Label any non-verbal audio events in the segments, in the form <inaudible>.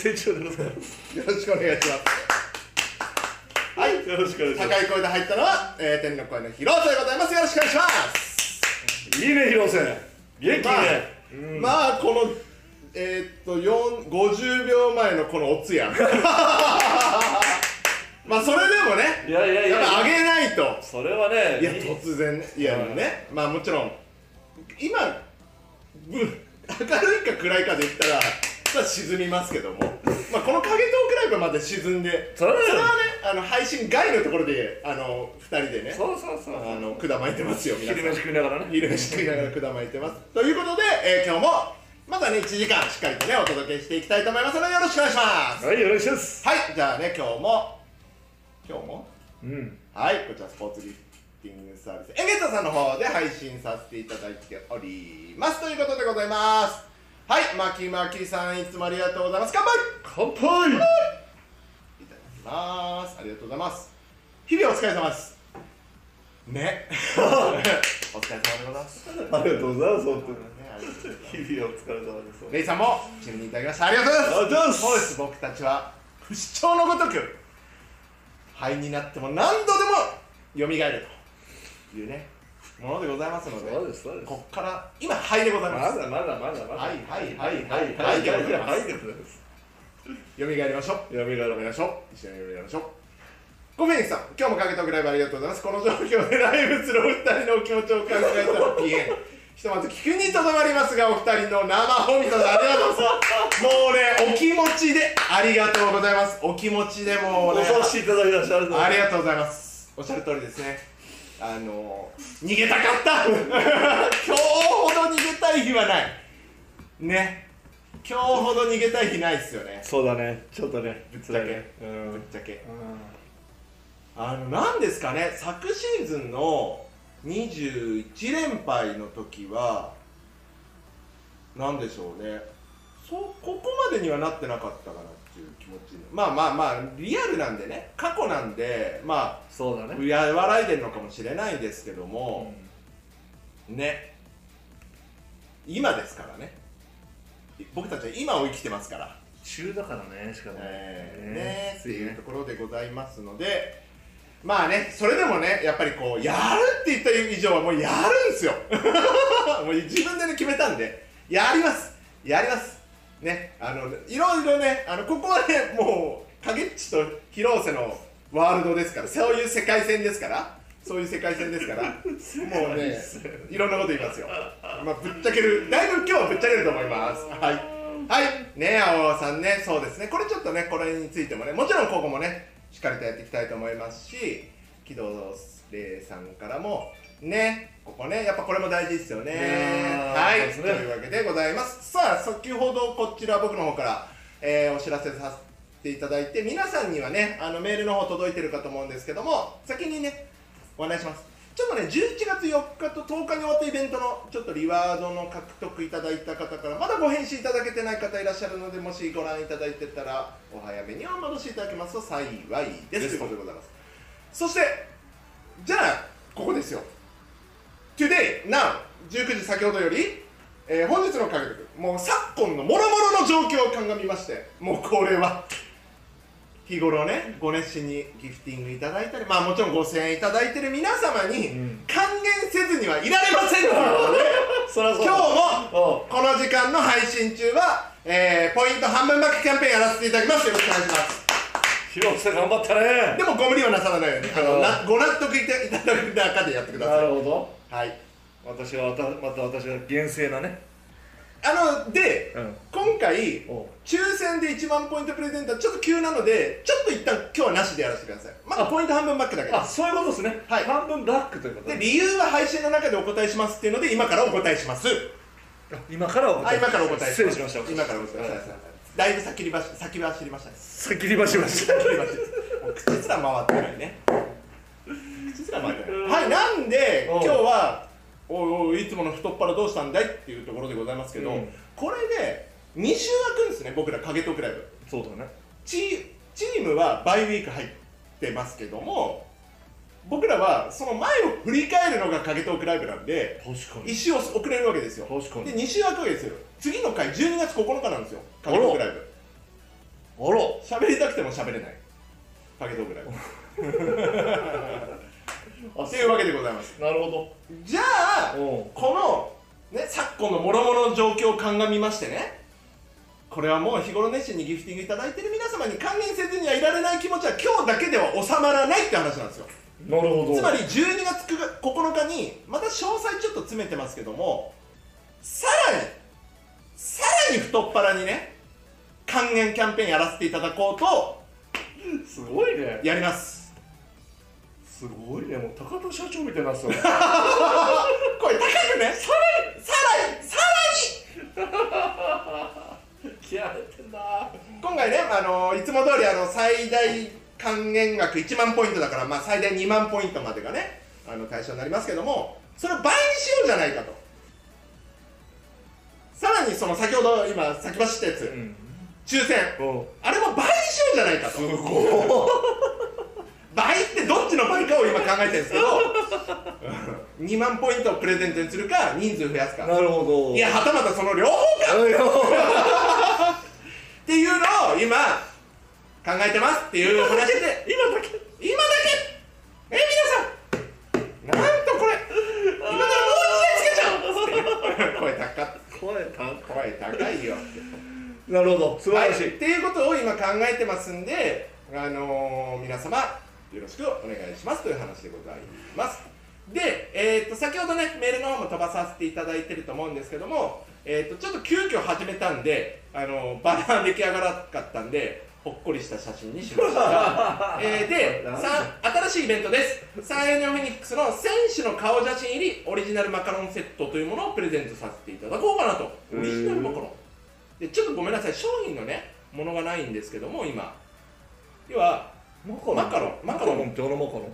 成長でございますよろしくお願いします。はい。よろしくお願いしま高い声で入ったのは、えー、天の声の広瀬でございます。よろしくお願いします。すいいね広瀬元気いいまあね、うんまあこのえー、っと4 50秒前のこのおつや <laughs> まあそれでもねいやいやいやや。っぱ上げないと。それはねいや突然ねいやね。まあもちろん今ぶ明るいか暗いかで言ったらまあ沈みますけども。まあこの影トークライブまで沈んでそれはねあの配信外のところであの2人でねそうそうそう。あの管巻いてますよ皆さん。昼飯食いながらね。昼飯食いながら管巻いてます。ということで、えー今日もまだね1時間しっかりとねお届けしていきたいと思いますのでよろしくお願いします。はいよろしくです。はいじゃあね今日も今日も？うん。はいこちらスポーツリフティングサービスエゲットさんの方で配信させていただいております。ということでございますはいまきまきさんいつもありがとうございます。乾杯！乾杯！いただきます。ありがとうございます。日々お疲れ様です。ね。<laughs> お疲れ様でございます。ありがとうございます本当に。日々お疲れ様です。レイさんも一緒にいただきました。ありがとうございます。ありがとうございます。そうです僕たちは不死鳥のごとく灰になっても何度でも蘇るというねものでございますのでそうですそうです。こっから今灰でございまますだまだまだまだ。はいはいはいはいはいはいでございますはいでございます蘇りましょうやめられ蘇りましょう一緒に蘇りましょうごめんさん今日もかけとくライブありがとうございますこの状況でライブするお二人のお気持ちを考えたらピエンひとまず聞くにとどまりますがお二人の生本当ありがとうございますもうねお気持ちでありがとうございますお気持ちでもうねお察しいただきましてありがとうございありがとうございますおっしゃる通りですねあの逃げたかった。<laughs> 今日ほど逃げたい日はない。ね。今日ほど逃げたい日ないっすよね。そうだね。ちょっとね。ぶっちゃけ。うんぶっちゃけ。あの何ですかね。昨シーズンの21連敗の時は何でしょうね。そうここまでにはなってなかったかな持ちまあまあまあリアルなんでね。過去なんでまそうだね。あや笑いでるのかもしれないですけども、ね。今ですからね。僕たちは今を生きてますから。中だからねしかも。えーね。っていうところでございますのでまあねそれでもねやっぱりこうやるって言った以上はもうやるんですよ。<laughs> もう自分でね決めたんで。やります。やりますねあのいろいろねあのここはねもう影っちと広瀬のワールドですからそういう世界線ですからそういう世界線ですからもうねいろんなこと言いますよ。まあぶっちゃけるだいぶ今日はぶっちゃけると思います。はい。はい。ね青さんねそうですね。これちょっとねこれについてもねもちろんここもねしっかりとやっていきたいと思いますし木戸礼さんからもねここねやっぱこれも大事ですよね。ねはい。というわけでございます。さあ先ほどこちら僕の方から、えーお知らせさせていただいて皆さんにはねあのメールの方届いてるかと思うんですけども先にねお願いします。ちょっとね11月4日と10日に終わったイベントのちょっとリワードの獲得いただいた方からまだご返信いただけてない方いらっしゃるのでもしご覧いただいてたらお早めにお戻しいただけますと幸いです。です。ということでございます。そしてじゃあここですよ Today, now 19時先ほどより、えー本日の獲得もう昨今のもろもろの状況を鑑みましてもうこれは日頃ねご熱心にギフティングいただいたりまあもちろんご声援いただいてる皆様にうん。還元せずにはいられませんということで今だ。日もこの時間の配信中は、えーポイント半分バックキャンペーンやらせていただきます。よろしくお願いします。広瀬頑張ったね。でもご無理はなさらないようにあのなご納得いただく中でやってくだなさい。るほどはい。私はまたまた私は厳正なね。あのでうん。今回おう。抽選で1万ポイントプレゼントはちょっと急なのでちょっと一旦今日はなしでやらせてください。まだあ。ポイント半分バックだけであそういうことですね。はい。半分バックということで。理由は配信の中でお答えしますっていうので今からお答えします。今からおあ今からお答えします。失礼しました。今からお答えします。だいぶ先りばし先走りましたね。先りばしました。先り走りもう口すら回ってないね。口すすら前じゃないはいなんでうん。今日はおいおいいつもの太っ腹どうしたんだいっていうところでございますけど、うん。これで2週空くんですね僕ら影トークライブ。そうだね。チチームはバイウィーク入ってますけども僕らはその前を振り返るのが影トークライブなんで確か1週遅れるわけですよ。確かに。で2週空くわけですよ。次の回12月9日なんですよ影トークライブ。あら。喋りたくても喋れない。影トークライブ <laughs> っていうわけでございます。なるほど。じゃあうんこの、ね、昨今の諸々の状況を鑑みましてねこれはもう日頃熱心にギフティングいただいている皆様に還元せずにはいられない気持ちは今日だけでは収まらないって話なんですよ。なるほど。つまり12月9日にまた詳細ちょっと詰めてますけどもさらにさらに太っ腹にね還元キャンペーンやらせていただこうとすごいね。やりますすごいねもう高田社長みたいになってた。ねこれ高くね？さらにさらに。さ気合入ってんな。らに今回ね、あのいつも通りあの最大還元額1万ポイントだから、まあ、最大2万ポイントまでがねあの対象になりますけどもそれを倍にしようじゃないかと。さらにその先ほど今先走ったやつ、うん。抽選。う。んあれも倍にしようじゃないかと。すご倍の倍かを今考えてるんですけど <laughs> 2万ポイントをプレゼントにするか人数増やすか。いなるほど。いやはたまたその両方か。っていうのを今考えてますっていう話で。<laughs> 今だけ。今だけ。え皆さん。なんとこれ。今からもう一台つけちゃう。声高っ。声高声高いよ。いなるほど。素晴らしい、はい、っていうことを今考えてますんで、あのー皆様よろしくお願いしますという話でございます。で、えー、と先ほどねメールの方も飛ばさせていただいてると思うんですけども、えー、とちょっと急遽始めたんで、あのーバナー出来上がらなかったんでほっこりした写真にしました、<laughs> えーでさ新しいイベントです。サンエネオフェニックスの選手の顔写真入りオリジナルマカロンセットというものをプレゼントさせていただこうかなと。オリジナルマカロン。でちょっとごめんなさい。商品のねものがないんですけども今。要はマカロン。マカロン。マカロンってあのマカロ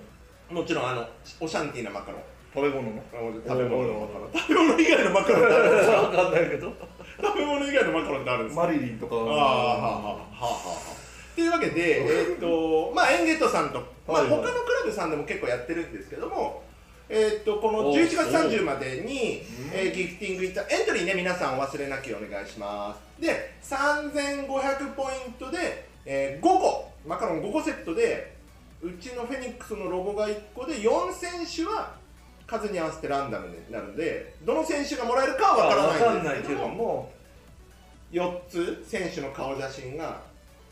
ン。もちろんあのオシャンティーなマカロン。食べ物の。食べ物。のマカロン。食べ物以外のマカロンってあるんですか？わかんないけど。食べ物以外のマカロンってあるんですか？マリリンとか。ああはあはあはあはあっていうわけで、<laughs> えーっとまあ、エンゲットさんと、まあ、他のクラブさんでも結構やってるんですけども、えーっとこのお11月30までにうん、えーギフティングいたエントリーね皆さんお忘れなきお願いします。で3500ポイントで、えー5個マカロン5個セットでうちのフェニックスのロゴが1個で4選手は数に合わせてランダムになるんでどの選手がもらえるかは分からないんですけどもも4つ選手の顔写真が、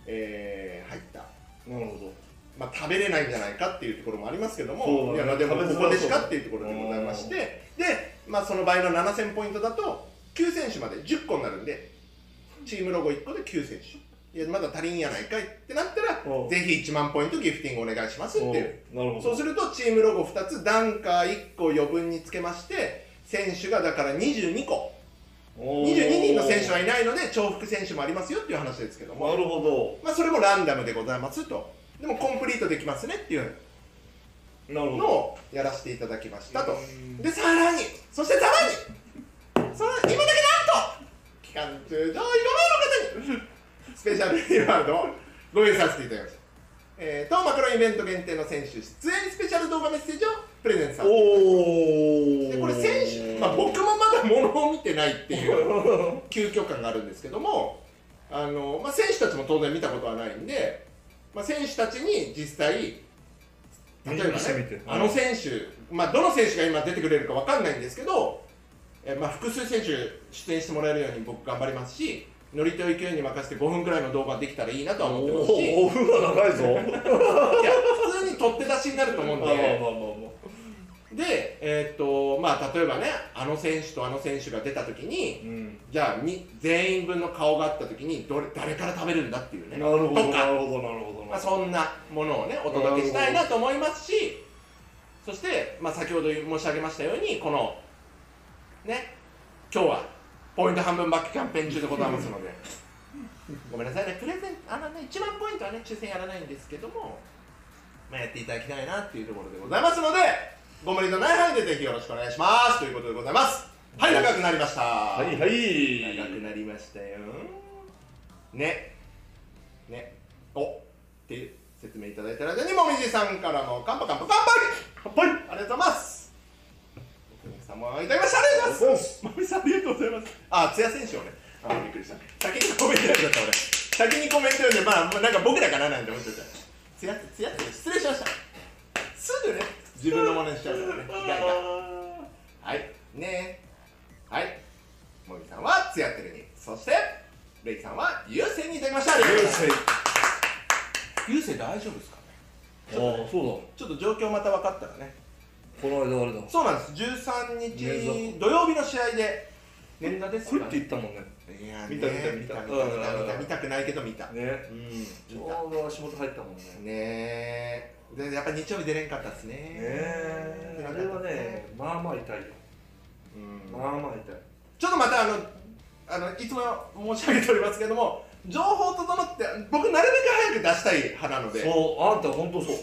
えー入った、なるほどまあ、食べれないんじゃないかっていうところもありますけども、ね。いやまあでもここでしかっていうところでございましてで、まあ、その場合の7000ポイントだと9選手まで10個になるんでチームロゴ1個で9選手いやまだ足りんやないかいってなったらぜひ1万ポイントギフティングお願いしますっていう。なるほど。そうするとチームロゴ2つダンカー1個余分につけまして選手がだから22個。おー。22人の選手はいないので重複選手もありますよっていう話ですけども。なるほど。まあ、それもランダムでございますと。でもコンプリートできますねっていうのをやらせていただきましたと。うん。でさらに。そしてさらに。その今だけなんと。期間中上位5名の方にスペシャルリワードをご用意させていただきました。えー、とマクロンイベント限定の選手出演スペシャル動画メッセージをプレゼントさせておおでこれ選手、まあ、僕もまだものを見てないっていう <laughs> 急遽感があるんですけどもあの、まあ、選手たちも当然見たことはないんで、まあ、選手たちに実際例えばねあの選手、まあ、どの選手が今出てくれるかわかんないんですけど、えまあ、複数選手出演してもらえるように僕頑張りますしノリと勢いに任せて5分ぐらいの動画できたらいいなとは思ってますし。いやおお風は長いぞ。普通に取って出しになると思うんで。で、えーっとまあ、例えばねあの選手とあの選手が出た時にあうん。じゃあに全員分の顔があった時にどれ誰から食べるんだっていうね。なるほどなるほどなるほど。まあ、そんなものをねお届けしたいなと思いますしそして、まあ、先ほど申し上げましたようにこのね今日はポイント半分バックキャンペーン中でございますので。ごめんなさいね。プレゼンあのね1万ポイントはね抽選やらないんですけども、まあ、やっていただきたいなっていうところでございますのでご無理のない範囲でぜひよろしくお願いします。ということでございます。はい長くなりました。はいはい。長くなりましたよ。ね。ね。お。っていう説明いただいた間にもみじさんからも乾杯乾杯乾杯はいありがとうございます様いただきました。ありがとうございます。もみじさんありがとうございます。あ津屋選手をねあびっくりした。先にコメント読んじゃった俺先にコメント読んでまあもうなんか僕らかななんて思ってた。津屋津屋って失礼しました。すぐね自分のものにしちゃうからね。意外がはい。ねはい。もみさんはつやってるに。そしてレイさんは優勢にいただきました。ありがとうございます。優勢大丈夫ですかね。ああそうちょっと状況また分かったらね。だこの間あれだ。そうなんです。13捻日土曜日の試合で。捻挫ですこれってかね。言ったもんね。いや見たね見た見た。見た見た見た。見たくないけど見た。ね。うん。ちょうど足元入ったもんね。ねえでやっぱ日曜日出れんかったっすね。ねえあれはねまあまあ痛いよ。うん。まあまあ痛い。ちょっとまたあのあのいつも申し上げておりますけども情報整って僕なるべく早く出したい派なので。そうあんた本当そう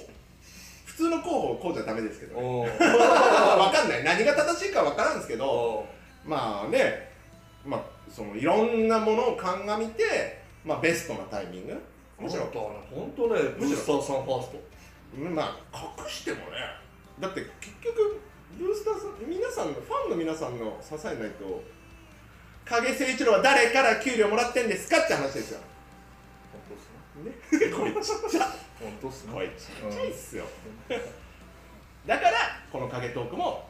普通の候補こうじゃダメですけど、ね、お分かんない。何が正しいか分からんですけどおまあね。まあそのいろんなものを鑑みて、まあ、ベストなタイミング。むしろ本当ねブースターさんファースト。まあ隠してもね。だって結局ブースターさん皆さんのファンの皆さんの支えないと影誠一郎は誰から給料もらってんですかって話ですよ。本当っすね。ね。<laughs> これちっちゃ本当っすね。ちっちゃいっすよ。だからこの影トークも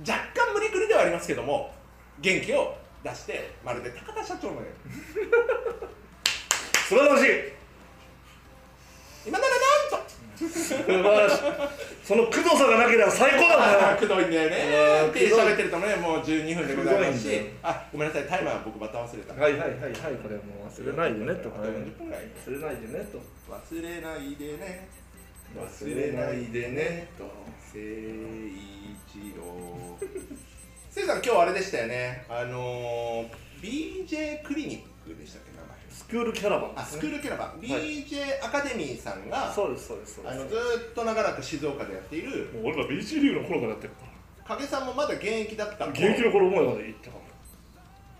若干無理くりではありますけども元気を出してまるで高田社長のように。<laughs> 素晴らしい。今ならなんと素晴らしい。その工藤さんがなければ最高だねくどいん <laughs> だよね。うんって喋ってるとねもう12分でございます。しあごめんなさい。タイマー僕また忘れた。はいはいはいはいこれもう忘れないでねと。あと40分ぐらい忘れないでね。と忘れないでね忘れないでねと。誠一郎。せいさん今日あれでしたよね。あのー、BJ クリニックでしたっけスクールキャラバンあスクールキャラバン、BJ アカデミーさんがそうですそうですそうです。あのずーっと長らく静岡でやっている。もう俺ら BC リーグの頃からやってるか影さんもまだ現役だった現役の頃まで行ったかも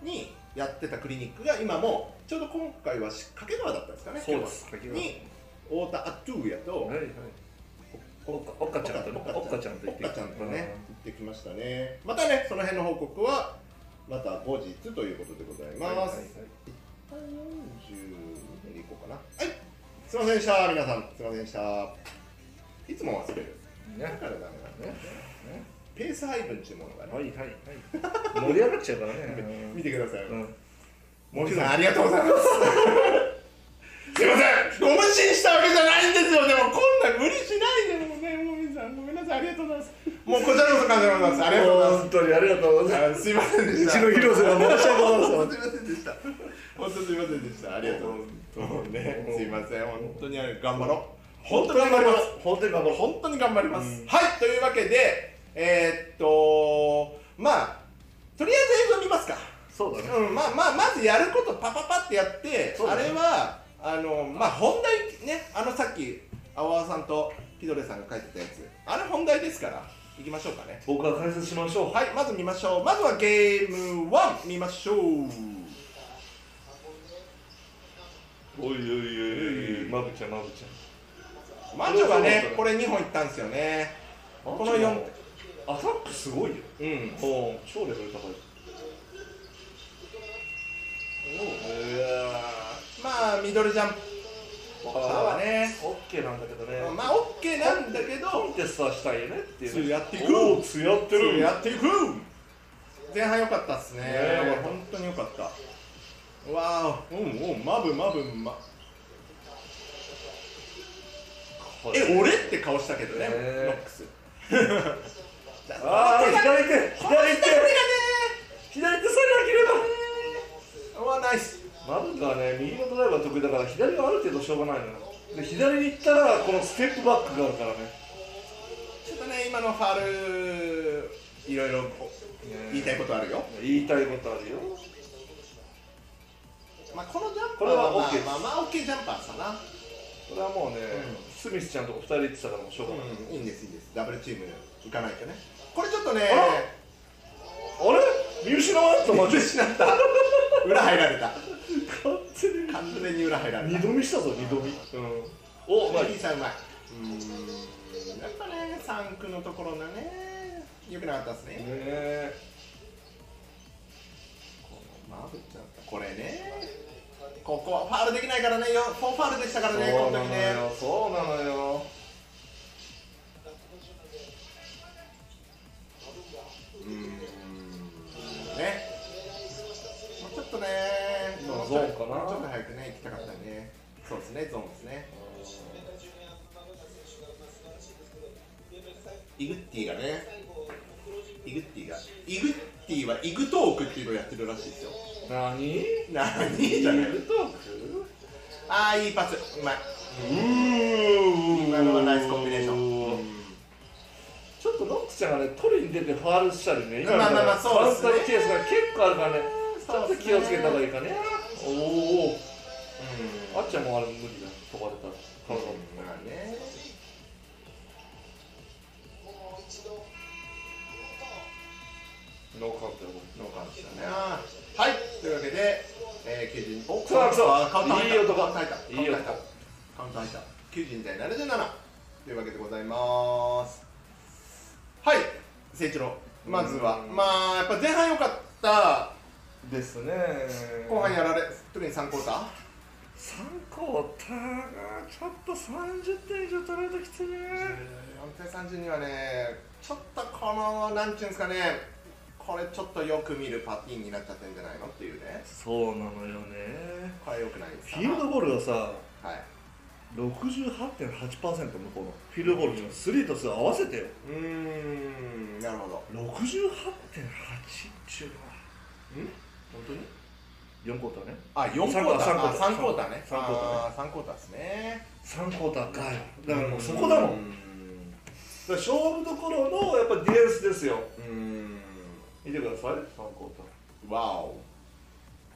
にやってたクリニックが今もちょうど今回はし掛川だったんですかねそうですに太田アトゥーヤと。はいはい。おっかおっかちゃんとねおっかちゃんと行ってきましたね。またねその辺の報告はまた後日ということでございます、はいはい一旦42でいこうかな。はい。すいませんでした。皆さんすいませんでした。いつも忘れる。だねからダメなんだね。ペース配分っていうものがね、はいはいはい。盛り上がっちゃうからね。<laughs> 見てください、うん。森さんありがとうございます。<laughs> すいません。ご無視したわけじゃないんですよ。でもこんな無理しないでもね森さん。ごめんなさい。ありがとうございます。もうこちらこそ感謝でございます。ありがとうございます。本当にありがとうございまあすいませんでした。うちの広瀬が申し訳ございません。<laughs> すいませんでした本当すいませんでした。ありがとう。ございますねすいません本当に頑張ろう。本当に頑張ります。本当に頑張ろう。本当に頑張ります、うん。はいというわけでえー、っとまあとりあえず映像見ますか。そうだね。うん、まあまあまずやることパパパってやって、ね。れはあのまあ本題ねあのさっき阿波さんとピドレさんが書いてたやつ。あれ本題ですからいきましょうかね。僕が解説しましょう。はいまず見ましょう。まずはゲーム1見ましょうおいおいおいおいまぶちゃんまぶちマンチョがね。これ2本いったんですよね。ゃんこの4アタックすごいよ。うん。おう超レベル高い。まあミドルジャンプ。あはね。オッケーなんだけどね。まあオッケーなんだけど。コンテストはしたいよねっていうね。つやっていく。つやってる。やっていく。前半良かったっすね。ねえ。本当に良かったわあうんうんマブマブまえ俺って顔したけどねノックスああ <laughs> 左手左手。左手さえなければ。うわナイスマブがね右のドライバー得意だから左はある程度しょうがないのよ。で左に行ったらこのステップバックがあるからね。ちょっとね今のファールいろいろ言いたいことあるよ。言いたいことあるよまあこのジャンプこれはまあ OK まあまあ OK ジャンパーさな。これはもうね、うん。スミスちゃんとか2人行ってたからもうしょうがない、うん、いいんですいいんです。ダブルチーム行かないとね。これちょっとねあれ？見失わん？とマジで失った。裏入られた。完全に。完全に裏入られた。二度見したぞ二度見。うん。おまあ。いいさうまいうーん。やっぱね3区のところがね良くなかったですね。ねこのマーブちゃんこれね。ここはファールできないからね。よフォーファールでしたからねこそうなのの時ねよ。そうなのよ。うーん。ね。もうちょっとねまあもうゾーンかな。ちょっと早くね行きたかったね。そうですねゾーンですね。イグッティがねイグッティがイグッティはイグトークっていうのをやってるらしいですよ。何？何？じゃない。トーク。ああいいパス。うまい。今今のはナイスコンビネーション。ちょっとノックちゃんがね取りに出てファールしたりね。今まあまあまあそうですね。カウンターのケースが結構あるからね。ちょっと気をつけた方がいいかね。おおあっちゃんもあれ無理だ。飛ばれた。ら体もまあねノーカウントよノーカウントしたね。はい。というわけで、えー、90おそうそうあカウント入った。いい音カウント入った。いい音カウント入った。92対77というわけでございます。はい。誠一郎。まずは。うんまあやっぱ前半良かった。ですね。後半やられ特に3クォーター？3クォーターがちょっと30点以上取られたきついね4対32はねちょっとこのなんていうんですかねこれちょっとよく見るパティーンになっちゃってんじゃないのっていうね。そうなのよね。これよくないですフィールドゴールがさはい。68.8%向こうの。フィールドゴールの3と2合わせてよ。うーんなるほど。68.8っていうのは。本当に？4クォーターね。あ4クォーター。三あ3クォーター。ォーターね。三クォーターね。あー3クォーターですね。3クォーターかよだからもうそこだもん。うだから勝負どころのやっぱディフェンスですよ。ーん見てください3クォータわお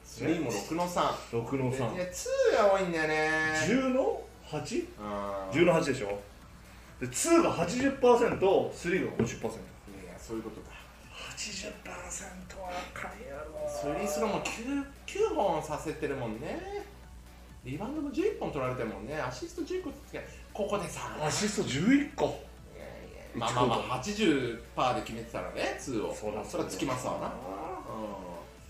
3も6の3ー6ので3ね2が多いんだよね。10の 8?10 あーの8でしょ？で2が 80%3 が50%いやそういうことだ80%はあかんやろ。スリースローも 9, 9本させてるもんね。リバウンドも11本取られてるもんね。アシスト10個つけここでさ。アシスト11個。いやいやまあまあまあ80%で決めてたらね2を。そらそれはつきますわな。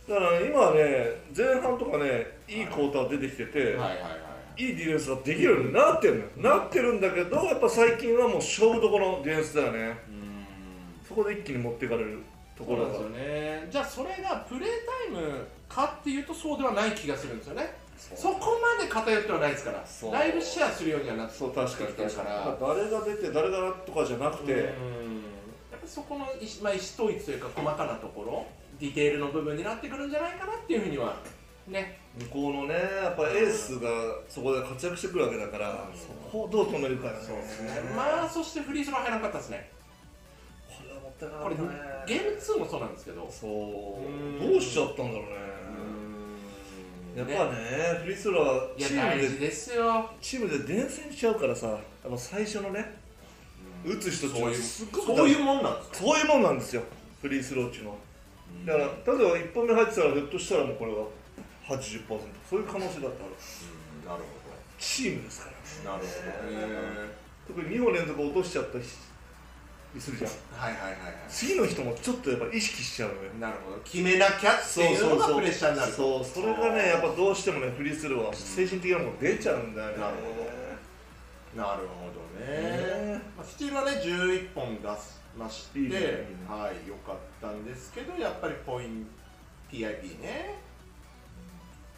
だから今ね前半とかねいいクォーター出てきてて、うんはいはいはい。いいディフェンスができるようになってるのよ。なってるんだけどやっぱ最近はもう勝負どころのディフェンスだよね。うん。そこで一気に持っていかれるところがそうなんですよね。じゃあそれがプレータイムかっていうとそうではない気がするんですよねそこまで偏ってはないですからそう。だいぶシェアするようにはなってそう確かにきてるからに誰が出て誰がとかじゃなくて、うん。やっぱそこの意思,、まあ、意思統一というか細かなところディテールの部分になってくるんじゃないかなっていうふうにはね。向こうのねやっぱエースがそこで活躍してくるわけだから、そこをどう止めるかよね。そうですね。まあそしてフリースロー入らなかったですね。これはもったいなこれかったね。ゲーム2もそうなんですけど。そう。うんどうしちゃったんだろうねやっぱねフリースローはチームでですよ。チームで伝染しちゃうからさやっぱ最初のね打つ人っていうのはすっごくそういうもんなんですか？そういうもんなんですよフリースローっていうのは。だから例えば1本目入ってたらひょっとしたらもうこれは80%そういう可能性だってある。なるほチームですからどなるほどね。特に2本連続落としちゃったりするじゃん。はいはいはいはい。次の人もちょっとやっぱ意識しちゃうのよ。なるほど。決めなきゃっていうのがプレッシャーになるそうそれがねやっぱどうしてもねフリースローは精神的なもの出ちゃうんだよね。なるほなるほどね。ね。まあ、スチールはね11本出しましていいねはい良かったんですけどやっぱりポイン PIP ね。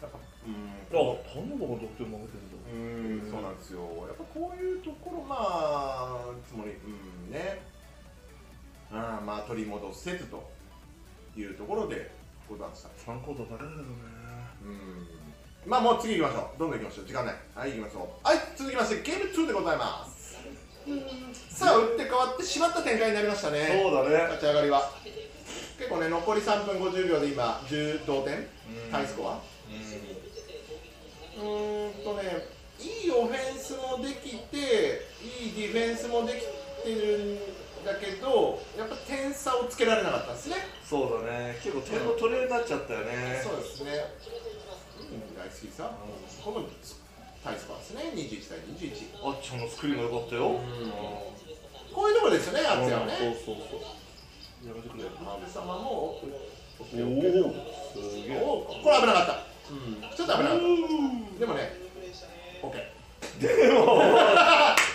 やっぱうん。あターンオーバーが得点負けてるんだうんそうなんですよ。やっぱこういうところまあつもりうんねあまあ取り戻せずというところでございました。3コートだけだけどね。うん。まあもう次行きましょう。どんどん行きましょう。時間ないはい行きましょう。はい続きましてゲーム2でございます。さあ打って変わってしまった展開になりましたね。そうだね。立ち上がりは。結構ね残り3分50秒で今10同点。タイスコア。うーんとねいいオフェンスもできていいディフェンスもできてるんだけどやっぱ点差をつけられなかったんですね。そうだね。結構点の取り合いになっちゃったよね。そうですね。うん。大好きさこのタイスコアですね。21対21あっちゃんのスクリーンが良かったよ、こういうところですよねあつやはね。そうそうそう。やめてくれ。マブ様もおおすげえおこれ危なかった、うん、ちょっと危なかったでもね OK でも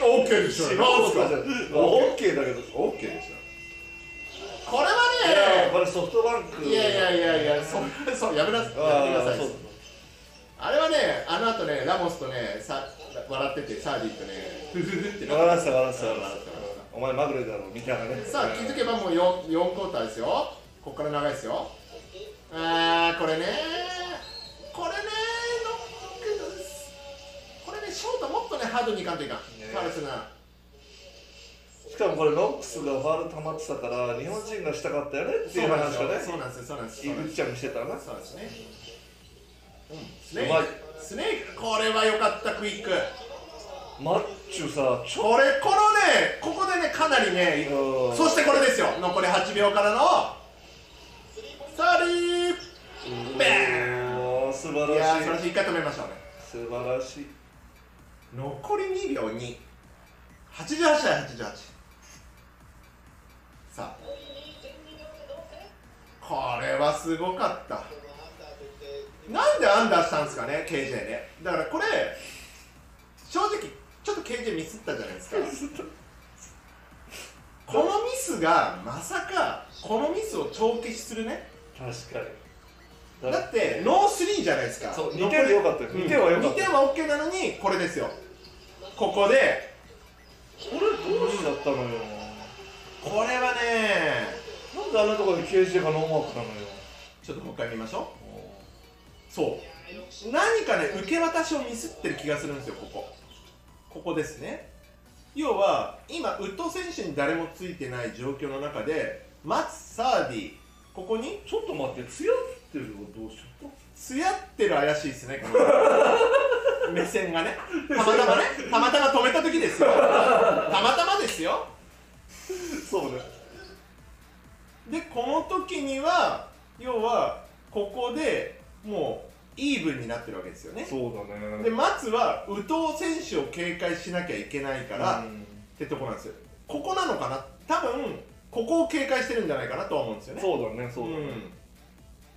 OK でしょ素人かじゃオッケーだけど OK でしょこれいやはこれソフトバンクねいやいやいやいやそそうやめなやめてくださいあれはねあの後ねラモスとねさ笑っててサー。ディとねフフフって笑ってた笑ってた笑ってたお前まぐれだろみたいなねさあ気づけばもう 4, 4クォー。ターですよここから長いですよあーこれねこれねショートもっとねハードにいかんといかん、ね。ファウルするなしかもこれノックスがファウル溜まってたから日本人がしたかったよねっていう話がねそうなんですよそうなんですよイグッチャンしてたな。そうですね。うん。スネうまいーク。スネークこれは良かったクイック。マッチュさちょこれこのねここでねかなりねうん。そしてこれですよ。残り8秒からの。サーリー。ベおー素晴い。やーそらしいれ一回止めましょうね。素晴らしい残り2秒2 88対88さあ。これはすごかった。なんでアンダーしたんですかね KJ ね。だからこれ正直ちょっと KJ ミスったじゃないですか。このミスがまさかこのミスを帳消しするね。確かに。だって no three じゃないですか。そう2点でよかったよ2点はよかった2点は OK なのにこれですよここで。これどうしちゃったのよ。これはね。なんであんなところで KJ がノーマークなのよ。ちょっともう一回見ましょう。そう。何かね受け渡しをミスってる気がするんですよここ。ここですね。要は今ウッド選手に誰もついてない状況の中でマツサーディここにちょっと待って艶ってるのどうしちゃっつやってる怪しいですねこの <laughs> 目線がね。たまたまね。たまたま止めた時ですよ。たまたまですよ。たそうね。でこの時には要はここでもうイーブンになってるわけですよね。そうだね。で松は宇藤選手を警戒しなきゃいけないから、っうん。てとこなんですよ。ここなのかな？多分ここを警戒してるんじゃないかなとは思うんですよね。そうだねそうだね、ん。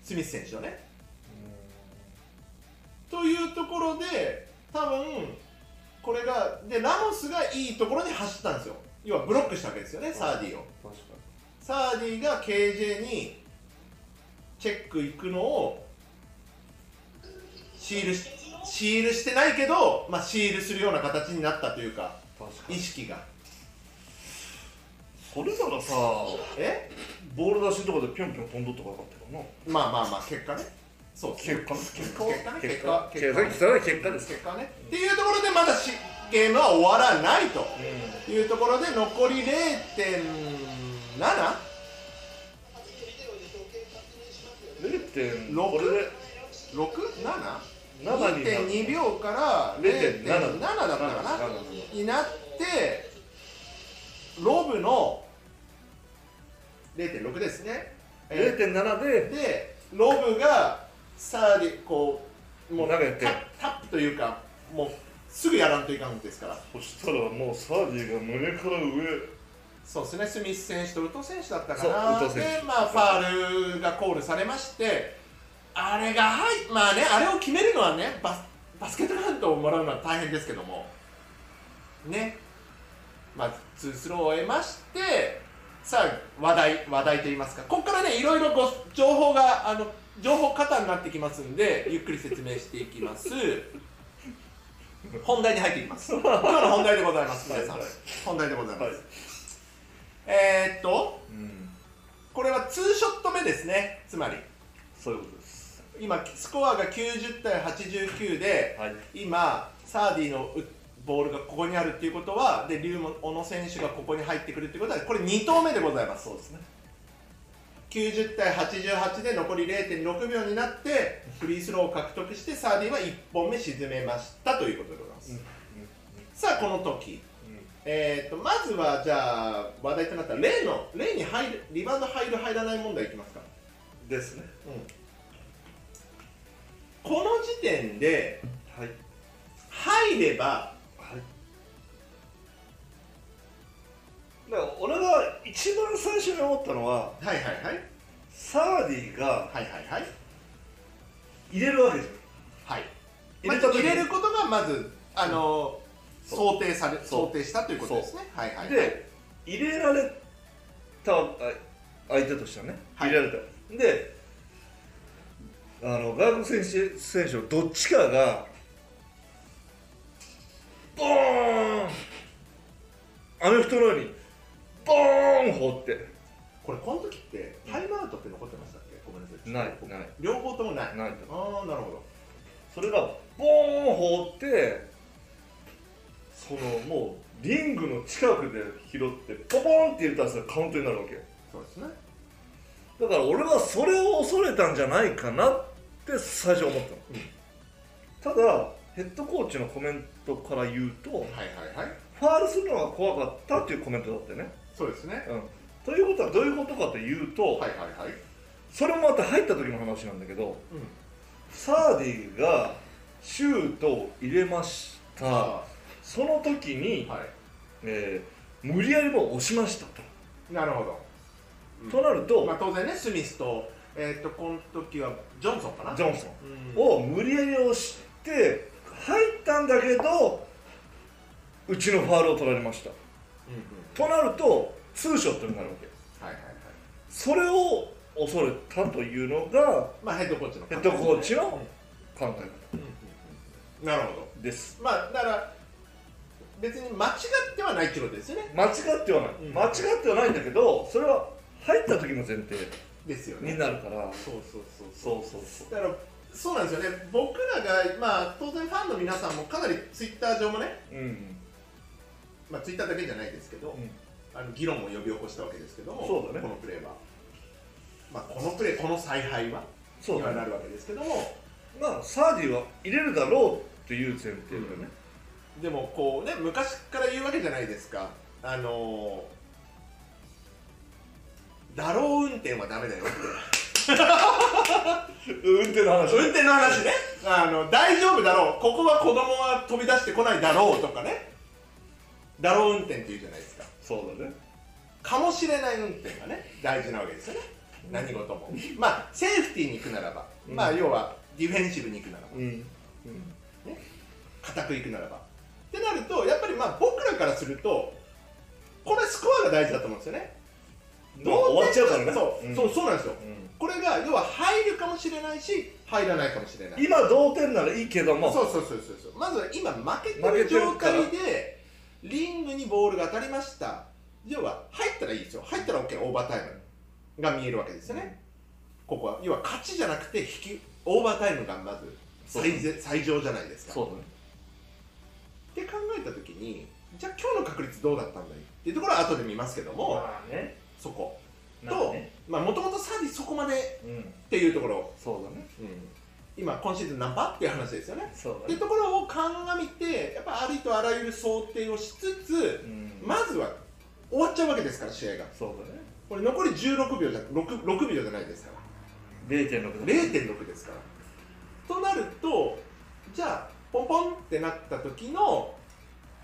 スミス選手はね。というところで多分これがでラモスがいいところに走ったんですよ。要はブロックしたわけですよねサーディを。確かサーディが KJ にチェック行くのをシールしシールしてないけど、まあ、シールするような形になったというか意識が。それならさえ？ボール出しのとこでピョンピョン飛んどったからよかったよな。まあまあまあ結果ねそう結果結果結果ね。結結果。果結果。それは結果です結果ね。っていうところでまだしゲームは終わらないと。ういうところで残り 0.7? ん0.6六？これで。6? 7? 7になる。2.2秒から0.7 0.7だったかな？になってロブの0.6ですね、え0.7ーで。でロブがさあでこうもう投げて。タタップというかもうすぐやらんといかんですから。そしたらもうサーディが胸から上。そうですね。スミス選手と宇藤選手だったかな。でまあファールがコールされましてあれがはいまあねあれを決めるのはねバスバスケットカウントをもらうのは大変ですけども。ね。まあツースローを得ましてさあ話題話題といいますか。ここからねいろいろご情報があの情報過多になってきますんでゆっくり説明していきます。本題に入っていきます。今日の本題でございます皆さん、本題でございます、はい。えー、っとうん。これは2ショット目ですねつまり。そういうことです。今スコアが90対89ではい。今サーディのうボールがここにあるっていうことはで龍門小野選手がここに入ってくるっていうことはこれ2投目でございます。そうですね90対88で残り0.6秒になってフリースローを獲得してサーディは1本目沈めましたということでございます、さあこの時、えー、とまずはじゃあ話題となった例の例に入るリバウンド入る入らない問題いきますか、ですね。この時点ではい。入ればだから俺が一番最初に思ったのははいはいはい。サーディがはいはいはい。入れるわけじはい。入れた時に。まず入れることがまずあの想定されそう。想定したということですね。はいはいで入れられたあ相手としてはねはい。入れられた、であの外国選手選手のどっちかがボーン!アメフトのようにボーン放って。これこの時ってタイムアウトって残ってましたっけ？ごめんなさい。ないない。両方ともない。ないああなるほど。それがボーン放ってそのもうリングの近くで拾ってポポーンって入れたらそれカウントになるわけそうですね。だから俺はそれを恐れたんじゃないかなって最初思ったの、ただヘッドコーチのコメントから言うとはいはいはい。ファールするのが怖かったっていうコメントだったよね、そうですね。うん、ということはどういうことかというと、はいはいはい。それもまた入った時の話なんだけどうん。サーディがシュートを入れました。あ。その時に、あはえー無理やりもう押しましたと、いなるほど。うん。となると、まあ当然ねスミスとえっとこの時はジョンソンかな。ジョンソンうん。を無理やり押して入ったんだけどうちのファールを取られましたとなるとツーショットになるわけ。はいはいはいそれを恐れたというのがまあヘッドコーチのヘッドコーチのうん考え方うんうんうんなるほど。です。まあだから別に間違ってはないってことですよね。間違ってはない、うん。間違ってはないんだけどそれは入った時の前提ですよね。になるから。そうそうそうそう。そうそうだからそうなんですよね。僕らがまあ当然ファンの皆さんもかなりツイッター上もねうんまあツイッターだけじゃないですけど、うん。あの議論を呼び起こしたわけですけどもそうだね。このプレーは。まあこのプレーこの采配はそうだね。にはなるわけですけどもまあサーディは入れるだろうという前提だよね、でもこうね昔から言うわけじゃないですか。あのー、だろう運転はダメだよって。運転の話運転の話ね。あの大丈夫だろう。ここは子供は飛び出してこないだろうとかねだろう運転って言うじゃないですか。そうだね。かもしれない運転がね大事なわけですよね。何事も。まあセーフティーに行くならば、うん。まあ要はディフェンシブに行くならば。うん。固くいくならば。ってなるとやっぱりまあ僕らからするとこれスコアが大事だと思うんですよね。まあ終わっちゃうからねそう,、ん。そうそうなんですよ。うん。これが要は入るかもしれないし入らないかもしれない。今同点ならいいけども。そうそうそうそう。そうまずは今負けてる状態でリングにボールが当たりました。要は入ったらいいですよ。入ったら OK オーバータイムが見えるわけですよね、ここは要は勝ちじゃなくて引きオーバータイムがまず最ぜ最上じゃないですか。そうだね。って考えた時にじゃあ今日の確率どうだったんだい？っていうところは後で見ますけども、まあね。そこ。まあね。まあもともとサーディそこまでっうん。ていうところ、そうだね今今シーズン何パーっていう話ですよね。そうってところを鑑みてやっぱありとあらゆる想定をしつつうん。まずは終わっちゃうわけですから試合が。そうだね。これ残り16秒じゃ 6, 6秒じゃないですから。0.6 0.6ですから。となるとじゃあポンポンってなった時の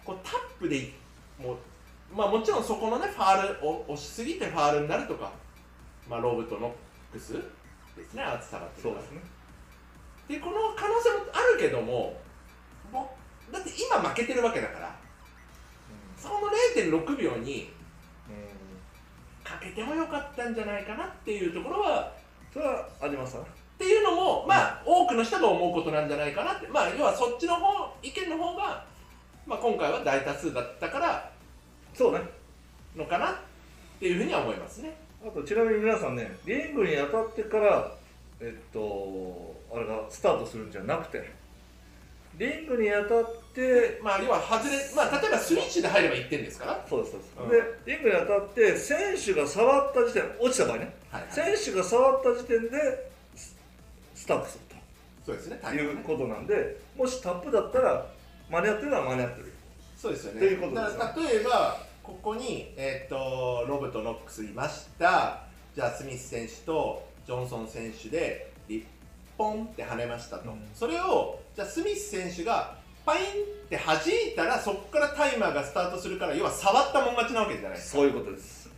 こうタップでいもうまあもちろんそこのねファールを押しすぎてファールになるとか。まあロブとノックスですね厚さがそうですねでこの可能性もあるけどもだって今負けてるわけだからその0.6秒にかけてもよかったんじゃないかなっていうところはそれはありますわ。っていうのも、まあ、多くの人が思うことなんじゃないかなって、まあ、要はそっちの方意見の方が、まあ、今回は大多数だったからそうね。のかなっていうふうには思いますね。あとちなみに皆さんねリングに当たってからえっとあれがスタートするんじゃなくて。リングに当たってまあ、要は外れ、まあ、例えばスイッチで入れば1点ですから、そうですそうです、うん。でリングに当たって選手が触った時点落ちた場合ね。はいはい。選手が触った時点でススタートするそうですねということなんでもしタップだったら間に合ってるのは間に合ってる。そうですよね。ということです例えばここに、えー、とロブとノックスいました。じゃあスミス選手とジョンソン選手でリッポンって跳ねましたと、うん。それをじゃあスミス選手がパインって弾いたらそこからタイマーがスタートするから要は触ったもん勝ちなわけじゃないですか。そういうことです。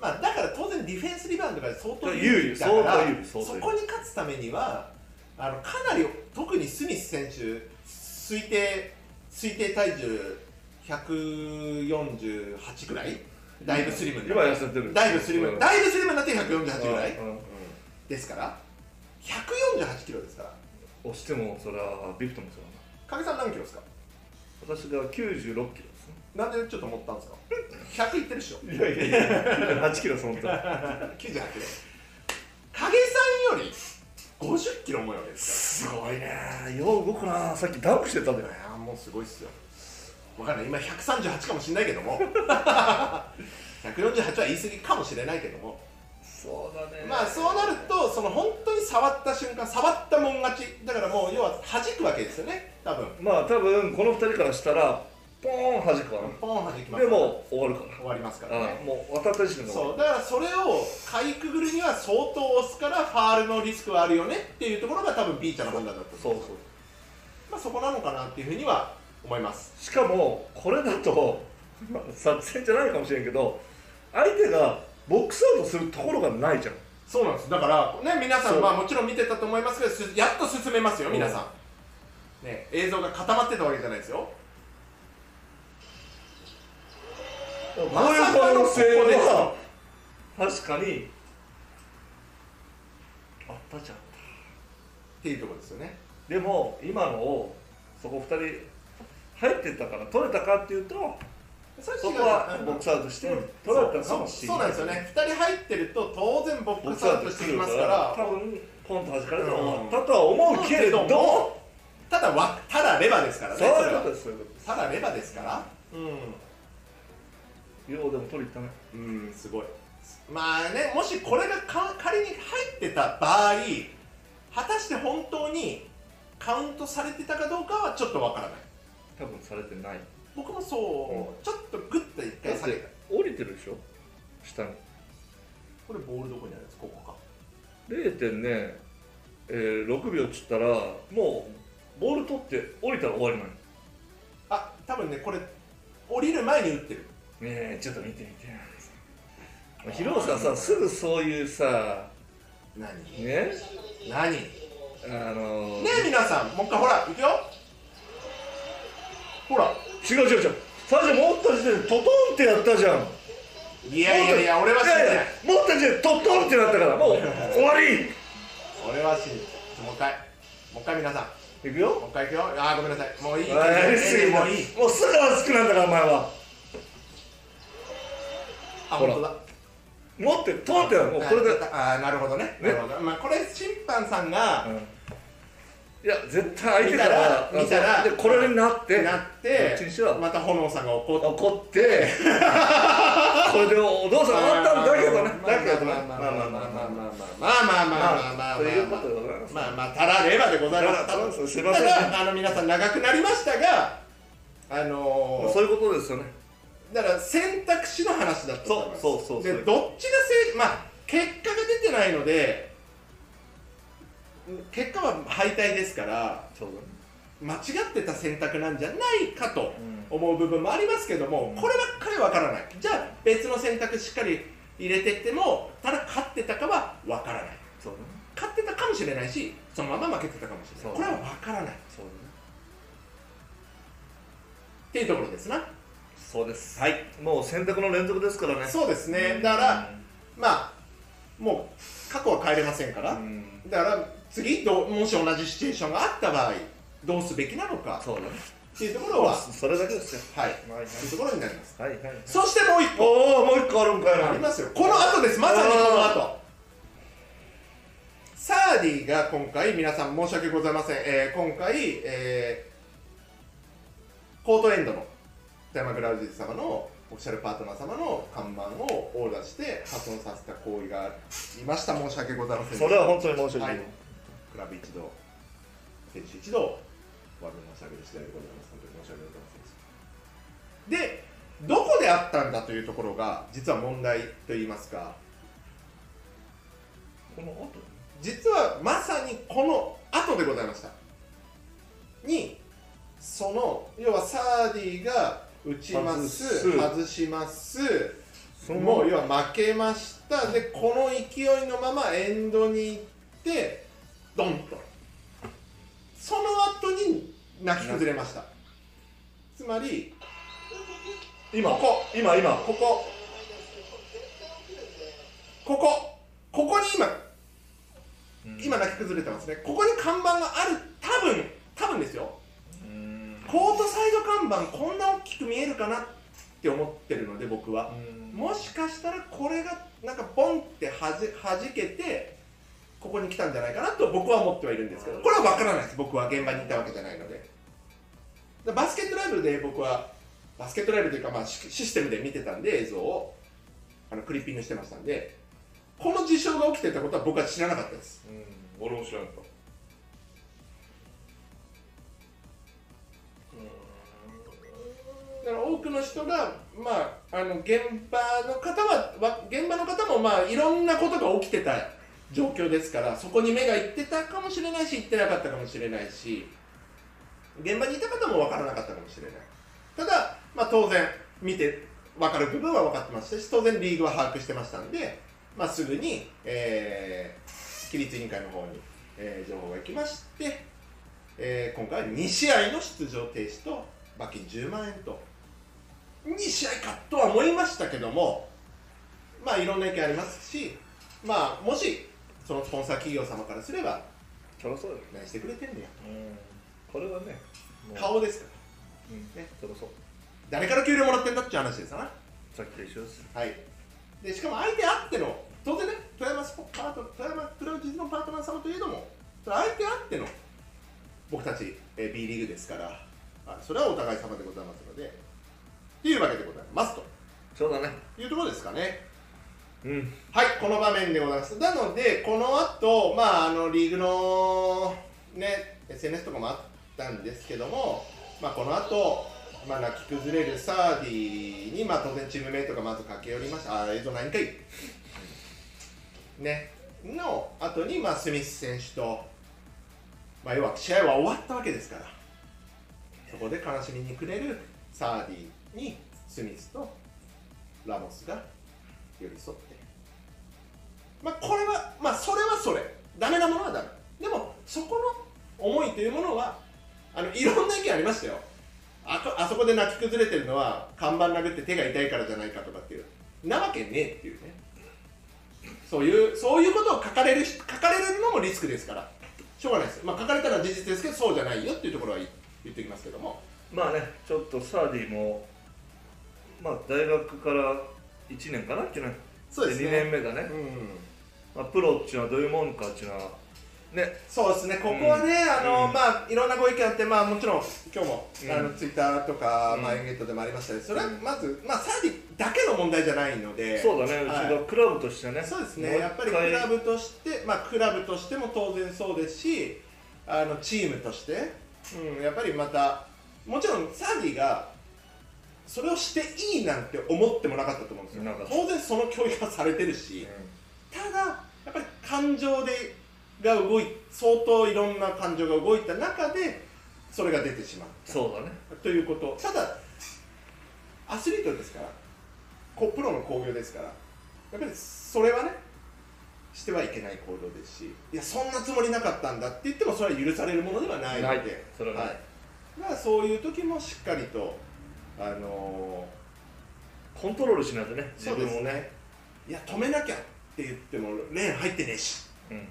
まあ、だから当然ディフェンスリバウンドが相当有利だからそこに勝つためにはあのかなり特にスミス選手推定推定体重148くらい？だいぶスリムだいぶスリム、うん。だいぶスリムになって148ぐらい、ですから148キロですから。押してもそれはビクトもそう影さん何キロですか？だな私が96キロですね。なんでちょっと持ったんですか？<laughs> 100いってるっしょ。いやいやいや8キロそのと98キロ。影さんより50キロ重いわけですから。すごいね。よう動くな。さっきダンクしてたんだよいやもうすごいっすよ。わかんない。今138かもしれないけども。<laughs> 148は言い過ぎかもしれないけどもそうだね。まあそうなるとその本当に触った瞬間触ったもん勝ち。だからもう要は弾くわけですよね。多分。まあ多分この2人からしたらポーン弾くわポン弾きなます。でもう終わるから。終わりますからあねもう渡った時点でそう。だからそれをかいくぐるには相当押すからファールのリスクはあるよねっていうところが多分ピーチャーの判断だったとそうそう。まあそこなのかなっていうふうには思います。しかもこれだとまあ <laughs> 作戦じゃないかもしれんけど相手がボックスアウトするところがないじゃん。そうなんです。だからね皆さんまあもちろん見てたと思いますけどすやっと進めますよ皆さん、ね、映像が固まってたわけじゃないですよ。こういう可能性は確かに。あったじゃん。っていうところですよね。でも今のをそこ2人入ってたから取れたかっていうとそこはボックスアウトして取られたかもしれない。そうそうなんですよね。2人入ってると当然ボックスアウトしてきますから。多分ポンと弾かれて終わったとは思うけれどうんもただわただレバですからね。そういうことですただレバですから。ようでも取りったね。うん、うん、すごい。まあねもしこれがか仮に入ってた場合果たして本当にカウントされてたかどうかはちょっとわからない。多分されてない僕もそう、ちょっとグッと一回下げた。降りてるでしょ？下に。これボールどこにあるんですかここか。0. 点ね、えー、6秒っつったらもうボール取って降りたら終わりなの。ねあ多分ねこれ降りる前に打ってる。えちょっと見てみて。広瀬はさすぐそういうさ何？ね？何？ねあのー、え皆さんもう一回ほら行くよ。ほら違う違う違う。最初持った時点でトトンってやったじゃん。いやいやいや俺は信じないいやいや持った時点でトトンってなったからもう終わり。俺は信じないもう一回。もう一回皆さん。いくよ。もう一回行くよ。あーごめんなさい。もういい。やりすぎもうい。いもうすぐ熱くなんだからお前は。ほら。あ本当だ。持ってトンってもうこれで、ああなるほどね。なるほど。まあこれ審判さんがうんいや絶対相手から見たらでこれになってなってまた炎さんが怒って。怒って <laughs> これでお父さん終わったんだけどね。だけどねまあまあまあまあまあまあまあまあまあまあまあということでございますまあまあたらればでございますすいませんあの皆さん長くなりましたがあのーそういうことですよねだから選択肢の話だったそうそうそうそうでどっちがせいまあ結果が出てないので結果は敗退ですから間違ってた選択なんじゃないかとうん。思う部分もありますけども、うん。こればっかりわからない。じゃあ別の選択しっかり入れてってもただ勝ってたかはわからない。そうだね。勝ってたかもしれないしそのまま負けてたかもしれない。これはわからない。っそうだね。ていうところですな。そうです。はい。もう選択の連続ですからね。そうですね。だからまあもう過去は変えれませんから、うん。だから次どうもし同じシチュエーションがあった場合どうすべきなのか。そうだね。っていうところはそれだけですよ。はい。はいはいというところになります。はいはいそしてもう一個おおもう一個あるんかいな。ありますよ。この後です。まさにこの後。サーディが今回皆さん申し訳ございません、えー今回、えーコートエンドの富山グラウジーズ様のオフィシャルパートナー様の看板をオーダーして破損させた行為がありました。申し訳ございません。それは本当に申し訳ない、はいクラブ一同選手一同お詫び申し上げる次第でございます。本当に申し訳ございませんでしたでどこであったんだというところが実は問題といいますか。この後実はまさにこの後でございました。にその要はサーディが打ちます外します。もう要は負けました。でこの勢いのままエンドに行ってドンと。その後に泣き崩れました。つまり今ここ今今ここ。ここ。ここに今今泣き崩れてますね。ここに看板がある。多分多分ですよ。うん。コートサイド看板こんな大きく見えるかな？って思ってるので僕は。うん。もしかしたらこれがなんかボンってはじはじけてここに来たんじゃないかなと僕は思ってはいるんですけどこれは分からないです。僕は現場にいたわけじゃないので。でバスケットライブで僕はバスケットライブというか、まあ、シシステムで見てたんで映像をあのクリッピングしてましたんでこの事象が起きてたことは僕は知らなかったです。うん。俺も知らなかった。だから多くの人が、まあ、あの現場の方はわ現場の方も、まあ、いろんなことが起きてた状況ですからそこに目がいってたかもしれないし行ってなかったかもしれないし現場にいた方も分からなかったかもしれない。ただ、まあ、当然見て分かる部分は分かってましたし当然リーグは把握してましたんで、まあ、すぐに、えー、規律委員会の方に、えー情報が行きまして、えー今回は2試合の出場停止と罰金10万円と。2試合かとは思いましたけどもまあいろんな意見ありますしまあもしそのスポンサー企業様からすればそりゃそうだよ。何してくれてんのよ。うん。これはねもう。顔ですから。うん。ね。そりゃそう。誰から給料もらってんだっていう話ですよな。さっきと一緒です。はい。でしかも相手あっての当然ね富山スポパート富山クラウジズのパートナー様といえどもそれ相手あっての僕たち、えー B リーグですからあそれはお互い様でございますのでというわけでございますそうだね。というところですかねうんはい、この場面でございます。なので、この後、まあ、あのリーグの、ね、SNS とかもあったんですけども、まあ、この後、まあ、泣き崩れるサーディに、まあ、当然チームメイトがまず駆け寄りました。あ、映像ないんかい。ね、の後に、まあ、スミス選手と、まあ、要は試合は終わったわけですから、そこで悲しみに暮れるサーディに、スミスとラモスが寄り添って。まあ、これは、まあ、それはそれ、ダメなものはダメ。でも、そこの思いというものは、あのいろんな意見ありましたよ。あこあそこで泣き崩れてるのは、看板殴って手が痛いからじゃないかとかっていう、なわけねえっていうね。そういう、そういうことを書かれるし、書かれるのもリスクですから、しょうがないです。まあ、書かれたら事実ですけど、そうじゃないよっていうところは言言っておきますけども。まあねちょっとサーディもまあ大学から1年かな1年そうですね。2年目だね、うん。まあ、プロっていうのはどういうもんかっていうのは。ね。そうですね、ここはね、あのうん。まあ、いろんなご意見あって、まあ、もちろん、今日も、うん。あのツイッターとか、うん。まあ、エンゲートでもありましたけど、それはまず、まあ、サーディだけの問題じゃないので、そうだね、うちはい。がクラブとしてね。そうですね、やっぱりク回ラブとして、まあ、クラブとしても当然そうですし、あのチームとして、うん、やっぱりまた、もちろんサーディが、それをしていいなんて思ってもなかったと思うんですよ。当然その教育はされてるし、ただやっぱり感情でが動い相当いろんな感情が動いた中でそれが出てしまうそうだね。ということ。ただアスリートですからこプロの興行ですからやっぱりそれはねしてはいけない行動ですしいやそんなつもりなかったんだって言ってもそれは許されるものではないのない。でそれはねはい、だからそういう時もしっかりとあのコントロールしないとねー自分をね。ねいや止めなきゃって言ってもレーン入ってねえし。うん。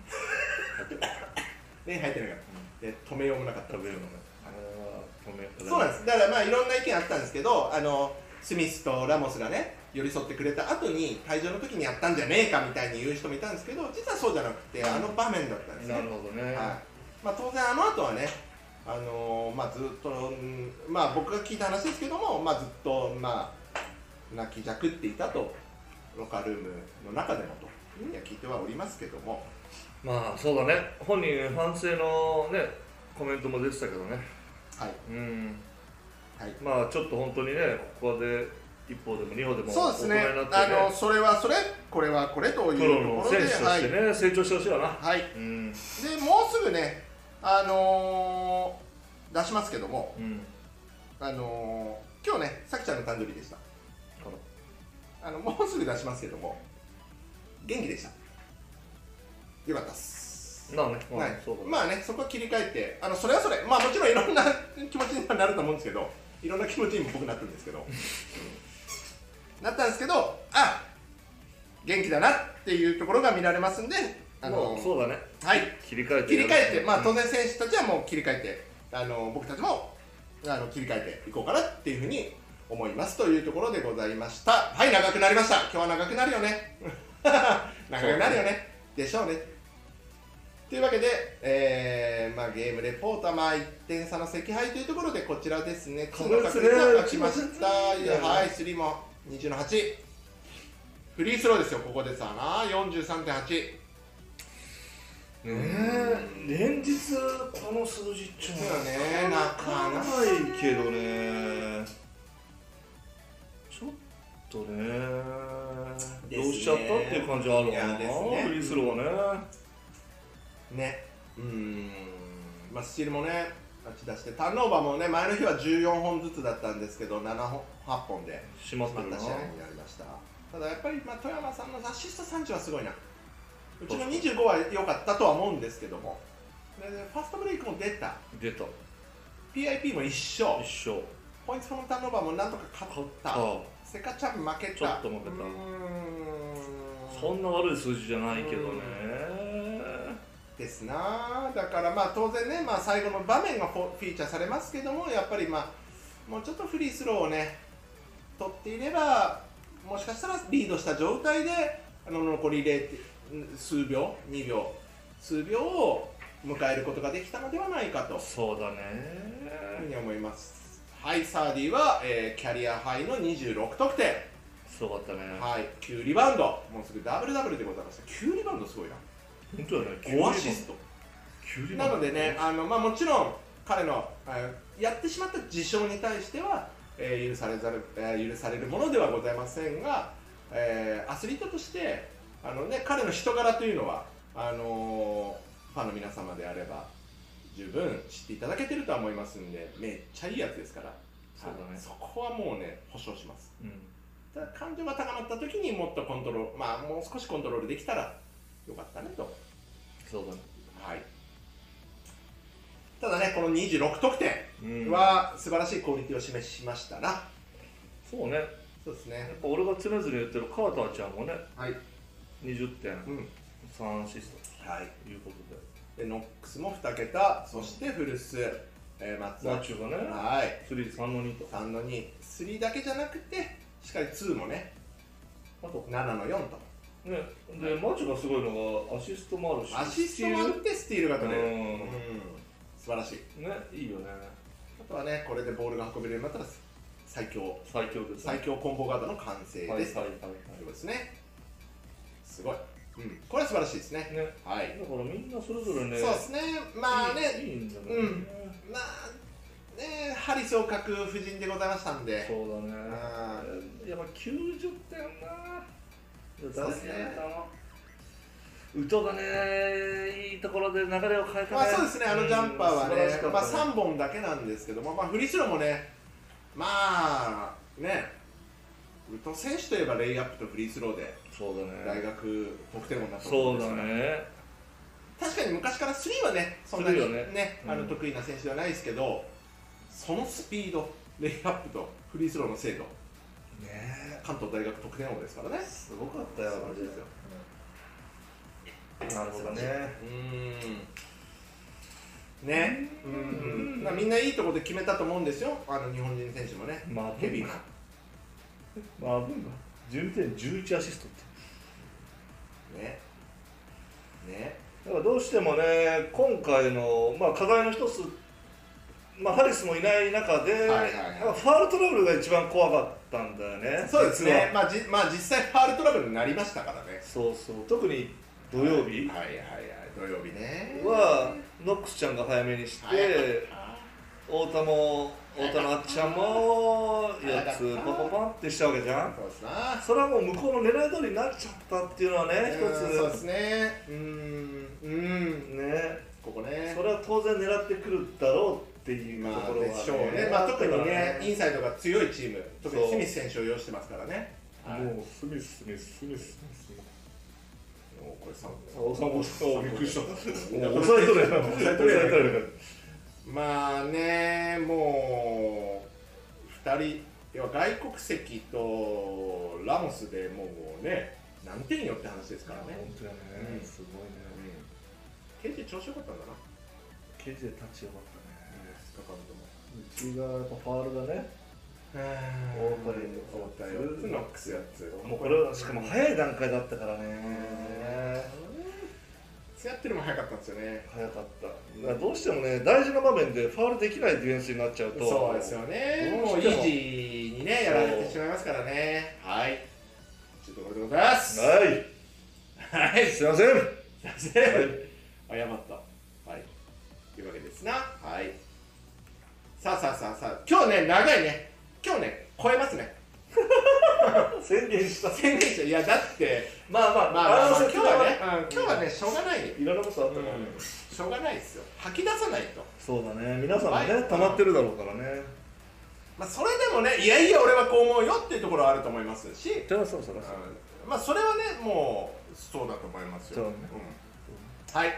レーン入ってなかった、で止めようもなかった食べるのね。あれは止めそうなんです。だからまあいろんな意見あったんですけどあのスミスとラモスがね寄り添ってくれた後に退場の時にやったんじゃねえかみたいに言う人もいたんですけど実はそうじゃなくてあの場面だったんですね。なるほどね、はい。まあ、当然あの後はねあのーまあ、ずっと、うんまあ、僕が聞いた話ですけども、まあ、ずっと、まあ、泣きじゃくっていたとロッカールームの中でもというには聞いてはおりますけども。まあそうだね。本人反省のねコメントも出てたけどね。はい。うん。はい。まあちょっと本当にねここで一歩でも二歩でもそうですね。大人になってあのねそれはそれこれはこれというとプロの選手としてね、成長してほしいよな。はい、はい、うん。でもうすぐねあのー出しますけども。うん。あのー今日ねさきちゃんの誕生日でした。あのもうすぐ出しますけども元気でした。よかったっす。なあね、まあはい。そうだね、まあねそこは切り替えてあのそれはそれ。まあもちろんいろんな <laughs> 気持ちにはなると思うんですけどいろんな気持ちにも僕なったんですけど、う <laughs> んなったんですけどあ元気だなっていうところが見られますんであのそうだね。はい。切り替えて切り替えてまあ当然然選手たちはもう切り替えてあの僕たちもあの切り替えていこうかなっていうふうに思いますというところでございました。はい長くなりました。今日は長くなるよね <laughs> 長くなるよね。でしょうね。というわけで、えーまあ、ゲームレポートはまあ1点差の赤配というところでこちらですね。2の確率が来ました。はい3も。20の8フリースローですよここでさな43.8ねえ。連日この数字っちゅうのはね。なかなかないけどねとねどうしちゃったっていう感じはあるわな、ね。フリースローはね。ね。うーん。まあスチールもねあっち出してターンオーバーもね前の日は14本ずつだったんですけど7本8本でしまった試合になりました。ただやっぱり、まあ、富山さんのアシスト30はすごいな。うちの25は良かったとは思うんですけども。でファーストブレイクも出た。出た。PIP も一緒。一緒。ポイントフォームターンオーバーもなんとか勝った。あセカチャン負けた。ちょっと負けた。そんな悪い数字じゃないけどね。ですな。だからまあ当然ね、まあ、最後の場面がフィーチャーされますけどもやっぱりまあもうちょっとフリースローをね取っていればもしかしたらリードした状態であの残り0数秒2秒数秒を迎えることができたのではないかと。そうだいうふうねに思いますはいサーディは、えーキャリアハイの26得点。すごかったね。はい9リバウンド。もうすぐダブルダブルでございました9リバウンドすごいな。本当だね。5アシスト。トなのでね、あのまあ、もちろん彼のあやってしまった事象に対しては、えー許されざる、えー許されるものではございませんが、えーアスリートとしてあの、ね、彼の人柄というのはあのーファンの皆様であれば十分知っていただけてるとは思いますんでめっちゃいいやつですから。ね。はいそこはもうね保証します。うん。ただ感情が高まった時にもっとコントロールまあもう少しコントロールできたらよかったねと。そうだね。はい、ただね、この26得点うん。は素晴らしいクオリティを示しましたな、そうね。やっそうですね、ぱ俺が常々言ってる川田ちゃんもねはい、20点うん、3アシストはい、ということででノックスも2桁、そしてフルス、えー、松マ田。ッチュがね。はい、3、3の2と。3の2、3だけじゃなくて、しっかり2もね、あと。7の4と、ね。でマッチュがすごいのがアシストもあるしアシストもあってスティールが取れる、ううん。ん、素晴らしい。ねいいよね。あとはね、これでボールが運べるようになったら最強、最強です最強コンボガードの完成です。はいはいはいとい。うことですね。すごい。うん、これは素晴らしいですね。はいね。はい。だからみんなそれぞれねそうですね、まあね、いいんね、うん。まあね、ハリスを欠く布陣でございましたんで、そうだね。あやっぱ90点な。そうっすね。宇都がねいいところで流れを変えたね。まあそうですね、あのジャンパーはね、うんまあったね。3本だけなんですけども、まあフリースローもね、まあね、宇都選手といえばレイアップとフリースローでそうだ大ね学得点王になったそうだですからね。確かに昔からスリーはね、そんなにねね。あのうん得意な選手ではないですけど、そのスピード、レイアップとフリースローの精度、ね関東大学得点王ですからね。すごかったよマジで。なるほどね。うーん。ね、うん。うん。まあ、みんないいところで決めたと思うんですよ、あの日本人選手もね、まあケビンも。まあ分が10点11アシストって。ね、ね、だからどうしてもね今回のまあ課題の一つまあ、ハリスもいない中で、はいはいはい。ファールトラブルが一番怖かったんだよね。そうですね。まあじまあ実際ファールトラブルになりましたからね。そうそう。特に土曜日。はいはいはい土曜日ね。はノックスちゃんが早めにして、はい太田も太田のあっちゃんも4つポポポンってしたわけじゃん。そうですな。それはもう向こうの狙い通りになっちゃったっていうのはね一つ。うんそうですね。うーん。うん。ね。ここね。それは当然狙ってくるだろうっていうとまあころは、ね。でしょうね、まあ、特にねインサイドが強いチーム。特にスミス選手を擁してますからね。はい。もうスミススミススミス。スミスもうこれさおさんもおびっくりした。いや <laughs> 抑えまあねもう2人要は外国籍とラモスでもうね何点よって話ですからね。本当やね、うん。すごいね。ケンジ調子よかったんだな。ケージでタッチよかったね。2日間とも。うちがやっぱファールがね。大大谷谷4つノックス4つ。もうこれはしかも早い段階だったからねってるのも早かったんですよね。早かった。だからどうしてもね大事な場面でファールできないディフェンスになっちゃうと。そうですよね。もうイージーにねやられてしまいますからね。はい。ちょっとこれでございます。はい。はい。すいません。すいません。謝った。はい。というわけですな。はい。さあさあさあさあ。今日ね長いね。今日ね超えますね <laughs> 宣言した。宣言していやだってまあまあまあまあ、まあ、の今日はね、うん、今日はねしょうがない。よいろんなことあったからね、しょうがないですよ。吐き出さないと。そうだね。皆さんもはいね溜まってるだろうからね。まあそれでもねいやいや俺はこう思うよっていうところはあると思いますし、じゃあそうそうそうう。ん。まあそれはねもうそうだと思いますよ、そうね。うん。はい。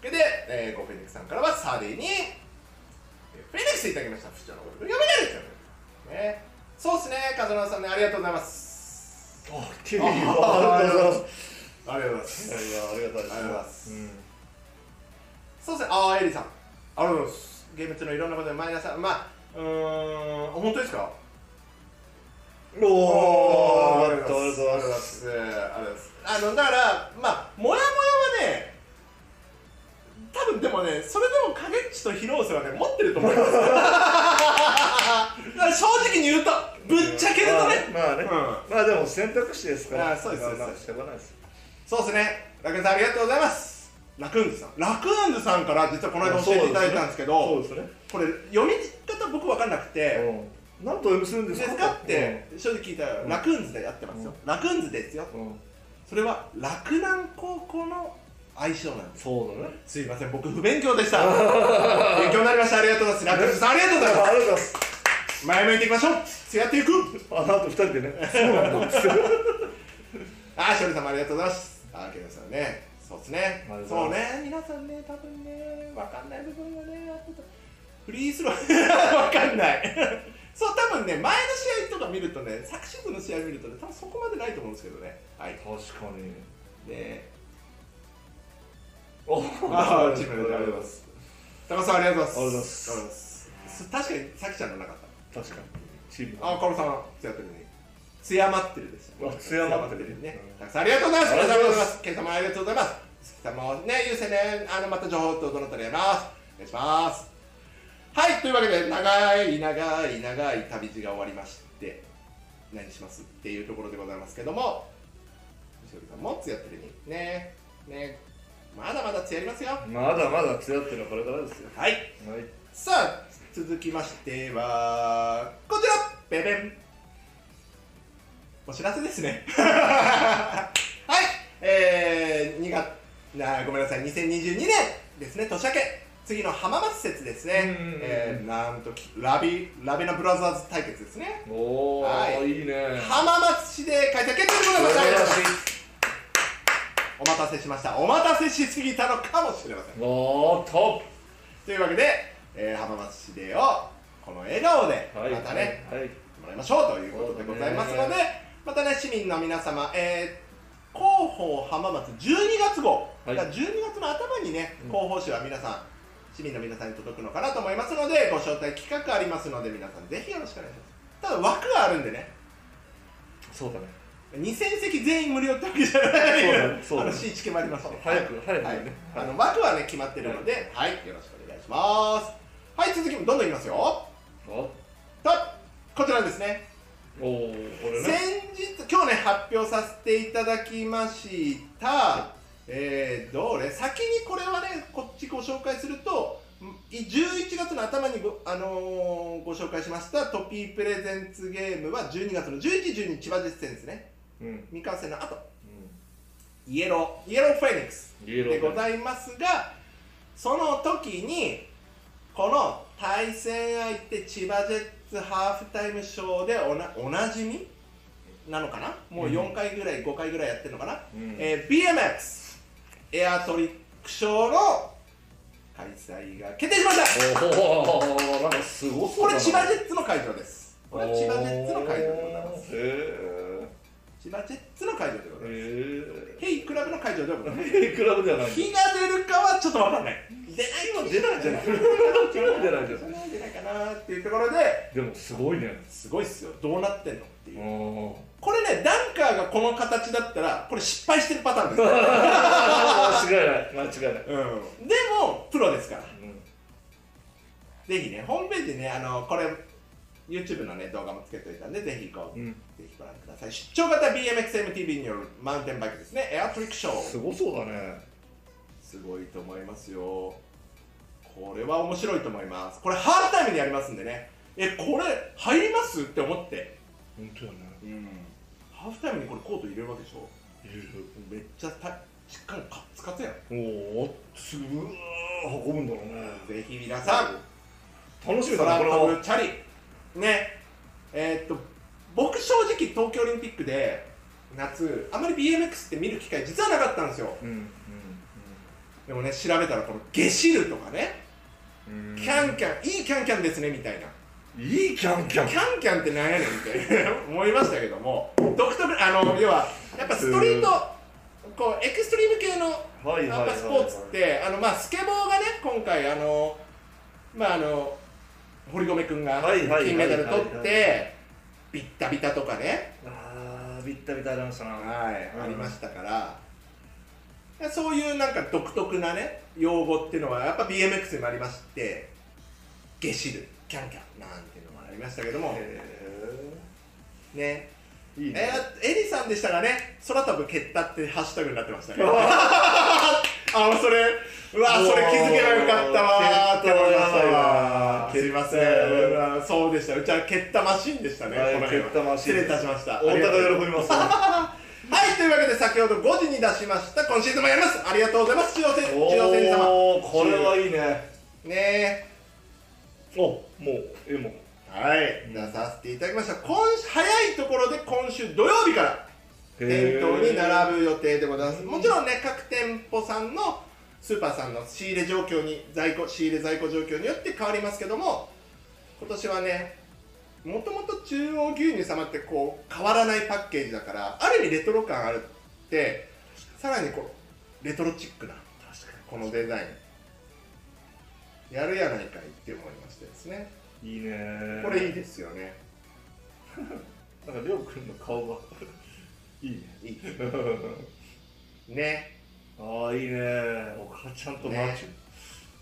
それで、えー、ゴフェニックスさんからはサディにえーフェニックスいただきました。不調のこと読めないですよねそうっすね風間さんねありがとうございます。あきれいあありがとうございます。ありがとうございます。いやいやありがたいです。ありがとうございます。うん。そうですねああエリさん。ありがとうございます。ゲーム中のいろんなことでマイナスまあうーん本当ですか？おーありがとうございまます。すありがとうございます。あのだからまあモヤモヤはね多分でもねそれでも影っちと広瀬はね持ってると思います。<laughs> だから正直に言うとぶっちゃけるとね、まあまあね。うん。まあでも選択肢ですから。あそうですそうです。そうです。ねラクーンさんありがとうございます。ラクーンズさん？ラクーンズさんから実はこの間教えていただいたんですけどそうですね。これ読み方僕分かんなくて、うん。何とお読みするんでですすかって。正直聞いたら、うん。ラクーンズでやってますよ、ラクーンズですよ。うん。うんそれは洛南高校の愛称なんです。そうだね。すいません僕不勉強でした。<laughs> 勉強になりました。ありがとうございます。ありがとうございまありがとうございます。す前向いていきましょう。つやっていく。あの後二人でね。そうなんだあー、勝利さんもありがとうございます。あー、ケンさんね。そうですね。そうね。皆さんね多分ねわかんない部分がねあってたフリースロー。<laughs> わかんない。そう多分ね前の試合とか見るとね昨シーズンの試合見るとね多分そこまでないと思うんですけどね。はい。確かに。でおああチームでありがとうございます。高さんありがとうございます。確かにさきちゃんのなかっ確かにチーム。たあかおるさんつやってるね。つやまってるですあ艶まってるね。うんたくさんありがとうございます。ありがとうございます。ケイさんもありがとうございます。鈴木さんもね優先ねあのまた情報とどのたりやりますお願いします。はいというわけで長い長い長い旅路が終わりまして何します？っていうところでございますけども西織さんもつやってるにね。ねまだまだつやりますよ。まだまだ強ってるのはこれからですよ。はい。はい。さあ続きましてはこちらベベン。お知らせですね。<laughs> はい。えー、2月なごめんなさい。2022年ですね。年明け。次の浜松節ですね。うんえー、なんときラビラベナブラザーズ対決ですね。おお、はい。い、いね。浜松市で開催決定でございますありがとうございますお待たせしました。お待たせしすぎたのかもしれません。おートというわけで、えー、浜松市でをこの笑顔でまたね、はい、はいもらいましょうということでございますので、またね市民の皆様、えー、広報浜松12月号、はい。だから12月の頭にねうん。広報誌は皆さん市民の皆さんに届くのかなと思いますのでご招待企画ありますので皆さんぜひよろしくお願いします。ただ枠があるんでね。そうだね2000席全員無料ってわけじゃないそうだね。そうもありますし早く早くはい。ね、あの枠はね決まってるので、はい、よろしくお願いします。はい続きどんどんいきますよ。あとこちらですね。おおこれ先ね日今日ね発表させていただきました。えー、どれ？先にこれはねこっちご紹介するとん11月の頭にご,、あのーご紹介しましたトピープレゼンツゲームは12月の11、12千葉ジェッツ戦ですねうん。うん三河戦の後イエロー。イエローフェニックス。でございますがその時にこの対戦相手千葉ジェッツハーフタイムショーでおなおなじみなのかな？もう4回ぐらい、5回ぐらいやってるのかな、うん。えー BMX エアトリックショーの開催が決定しました。おおなんかすごそうこれ千葉ジェッツの会場です。これ千葉ジェッツの会場でございます。へ千葉ジェッツの会場でございえます。ヘイクラブの会場ではございます。へえクラブではない。日が出るかはちょっとわかんない。出ないもん。出ないじゃない。出ない出ない。じゃない出ないかなっていうところででもすごいね。すごいっすよ。どうなってんのっていう。うんこれねダンカーがこの形だったらこれ失敗してるパターンです、<laughs> 間違いない。間違いない。うん、でもプロですから。うん。ぜひねホームページねあのこれ YouTube のね動画もつけておいたんでぜひこう、うん。ぜひご覧ください。出張型 BMXMTV によるマウンテンバイクですね。エアトリックショー。すごそうだね。すごいと思いますよ。これは面白いと思います。これハーフタイムにやりますんでね。えこれ入ります？って思って。本当やね。うん。ハーフタイムにこれコート入れるわけでしょ？いる。めっちゃたしっかりカッツカツやん。おおすぐ運ぶんだろうね。ぜひ皆さん。楽しみだ空なこれチャリね。えーっと僕正直東京オリンピックで夏あまり BMX って見る機会実はなかったんですよ。うんうんでもね調べたらこのゲシルとかね。うん。キャンキャンいいキャンキャンですねみたいな。いいキャンキャン。キャンキャンってなんやねんって <laughs> 思いましたけども独特あの要はやっぱストリートこうエクストリーム系のスポーツってあのまあスケボーがね今回あのまああの堀米君が金メダル取っはいてビッタビタとかね。あービッタビタありましたなはいうん。ありましたから。そういうなんか独特なね用語っていうのはやっぱ BMX にもありましてゲシルキャンキャンなんていうのもありましたけども。へね。えいいね。えー、エリさんでしたがね空飛ぶ蹴ったってハッシュタグになってましたね。<laughs> あそれうわそれ気づけばよかったわー。って思いましたわすいません。そうでした。うちは蹴ったマシンでしたね、はいこの辺は。蹴ったマシン。失礼いたしました。太田が喜びます。<laughs> はいというわけで先ほど5時に出しました。今シーズンもやります。ありがとうございます。千代先千代先様。これはいいね。ねおもう絵もはい出させていただきました。今週早いところで今週土曜日から店頭に並ぶ予定でございます。もちろんね各店舗さんのスーパーさんの仕入れ状況に在庫仕入れ在庫状況によって変わりますけども今年はねもともと中央牛乳様ってこう変わらないパッケージだからある意味レトロ感あるってさらにこうレトロチックなこのデザインやるやないかいって思いましてですねいいね。これいいですよね。<laughs> なんかりょうくんの顔が。<laughs> いいね。いい。<laughs> ね。ああいいね。お母ちゃんとマーチ。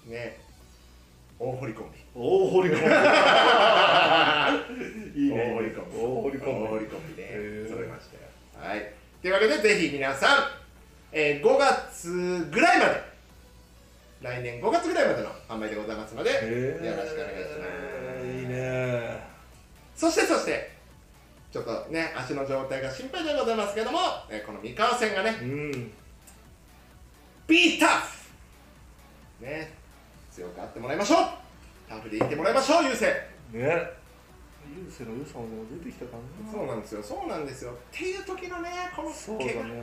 ュね。大堀コンビ。大堀コンビ。いいね。大堀コンビ。大堀コンビ。大堀コンビでへー。揃いましたよ。はい。というわけでぜひ皆さん、えー5月ぐらいまで来年5月ぐらいまでの販売でございますのでよろしくお願いします。いいね。そしてそしてちょっとね足の状態が心配でございますけども、えーこの三河戦がねうん。ビータフね強くあってもらいましょう。タフでいってもらいましょう優勢ね。優勢の良さも出てきたかな。そうなんですよ。そうなんですよ。っていう時のねこの怪我ね。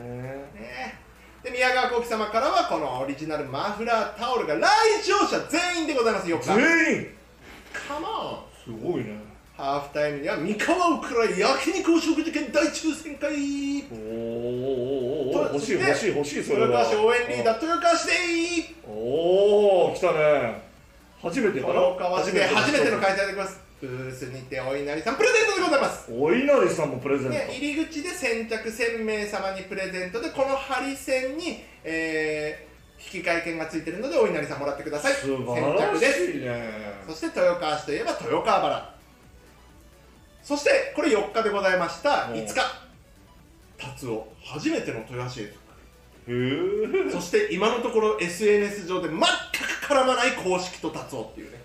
ねで宮川幸喜様からはこのオリジナルマフラータオルが来場者全員でございますよ全員。カモンすごいね。ハーフタイムには三河をくらい焼肉お食事券大抽選会。おーおーおーおー欲しいで欲しい欲しいそれ豊は川市応援リーダー豊川市でおお来たね。初めてかな？豊川市で初めての開催でございますブースにてお稲荷さんプレゼントでございます。お稲荷さんもプレゼント、ね、入り口で先着1000名様にプレゼントでこのハリセンに、えー引換券がついてるのでお稲荷さんもらってください。素晴らしいね。そして豊川市といえば豊川原。そしてこれ4日でございましたう。ん5日。達夫初めての豊橋へ <laughs> そして今のところ SNS 上で全く絡まない公式と達夫っていうね。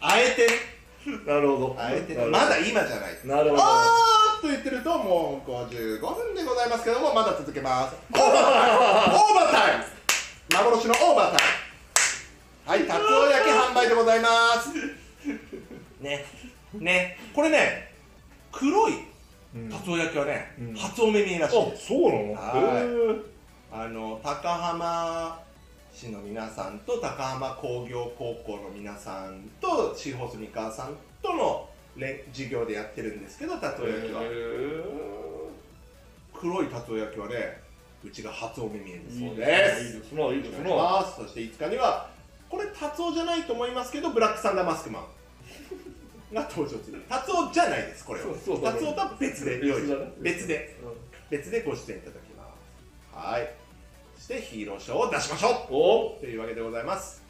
あえてね <laughs> なるほど。あえてまだ今じゃないなるほど。あーっと言ってるともう55分でございますけどもまだ続けます。<laughs> オーバータイム。幻のオーバータイム。はい達夫焼き販売でございます。ね。ね。これね黒いうん。達夫焼きはね、うん。初お目見えらしい。あそうなの？はい。へあの高浜市の皆さんと高浜工業高校の皆さんとシーホース三河さんとのれ授業でやってるんですけど達夫焼きは。え黒い達夫焼きはねうちが初お目見えるいいそうでですすいいですな、いいです。そして5日にはこれ達夫じゃないと思いますけどブラックサンダーマスクマン。が登場する。達夫じゃないですこれは。そうそうだね達夫とは別で用意別で。別でご出演いただきます。はい。そしてヒーローショーを出しましょう。お。というわけでございます。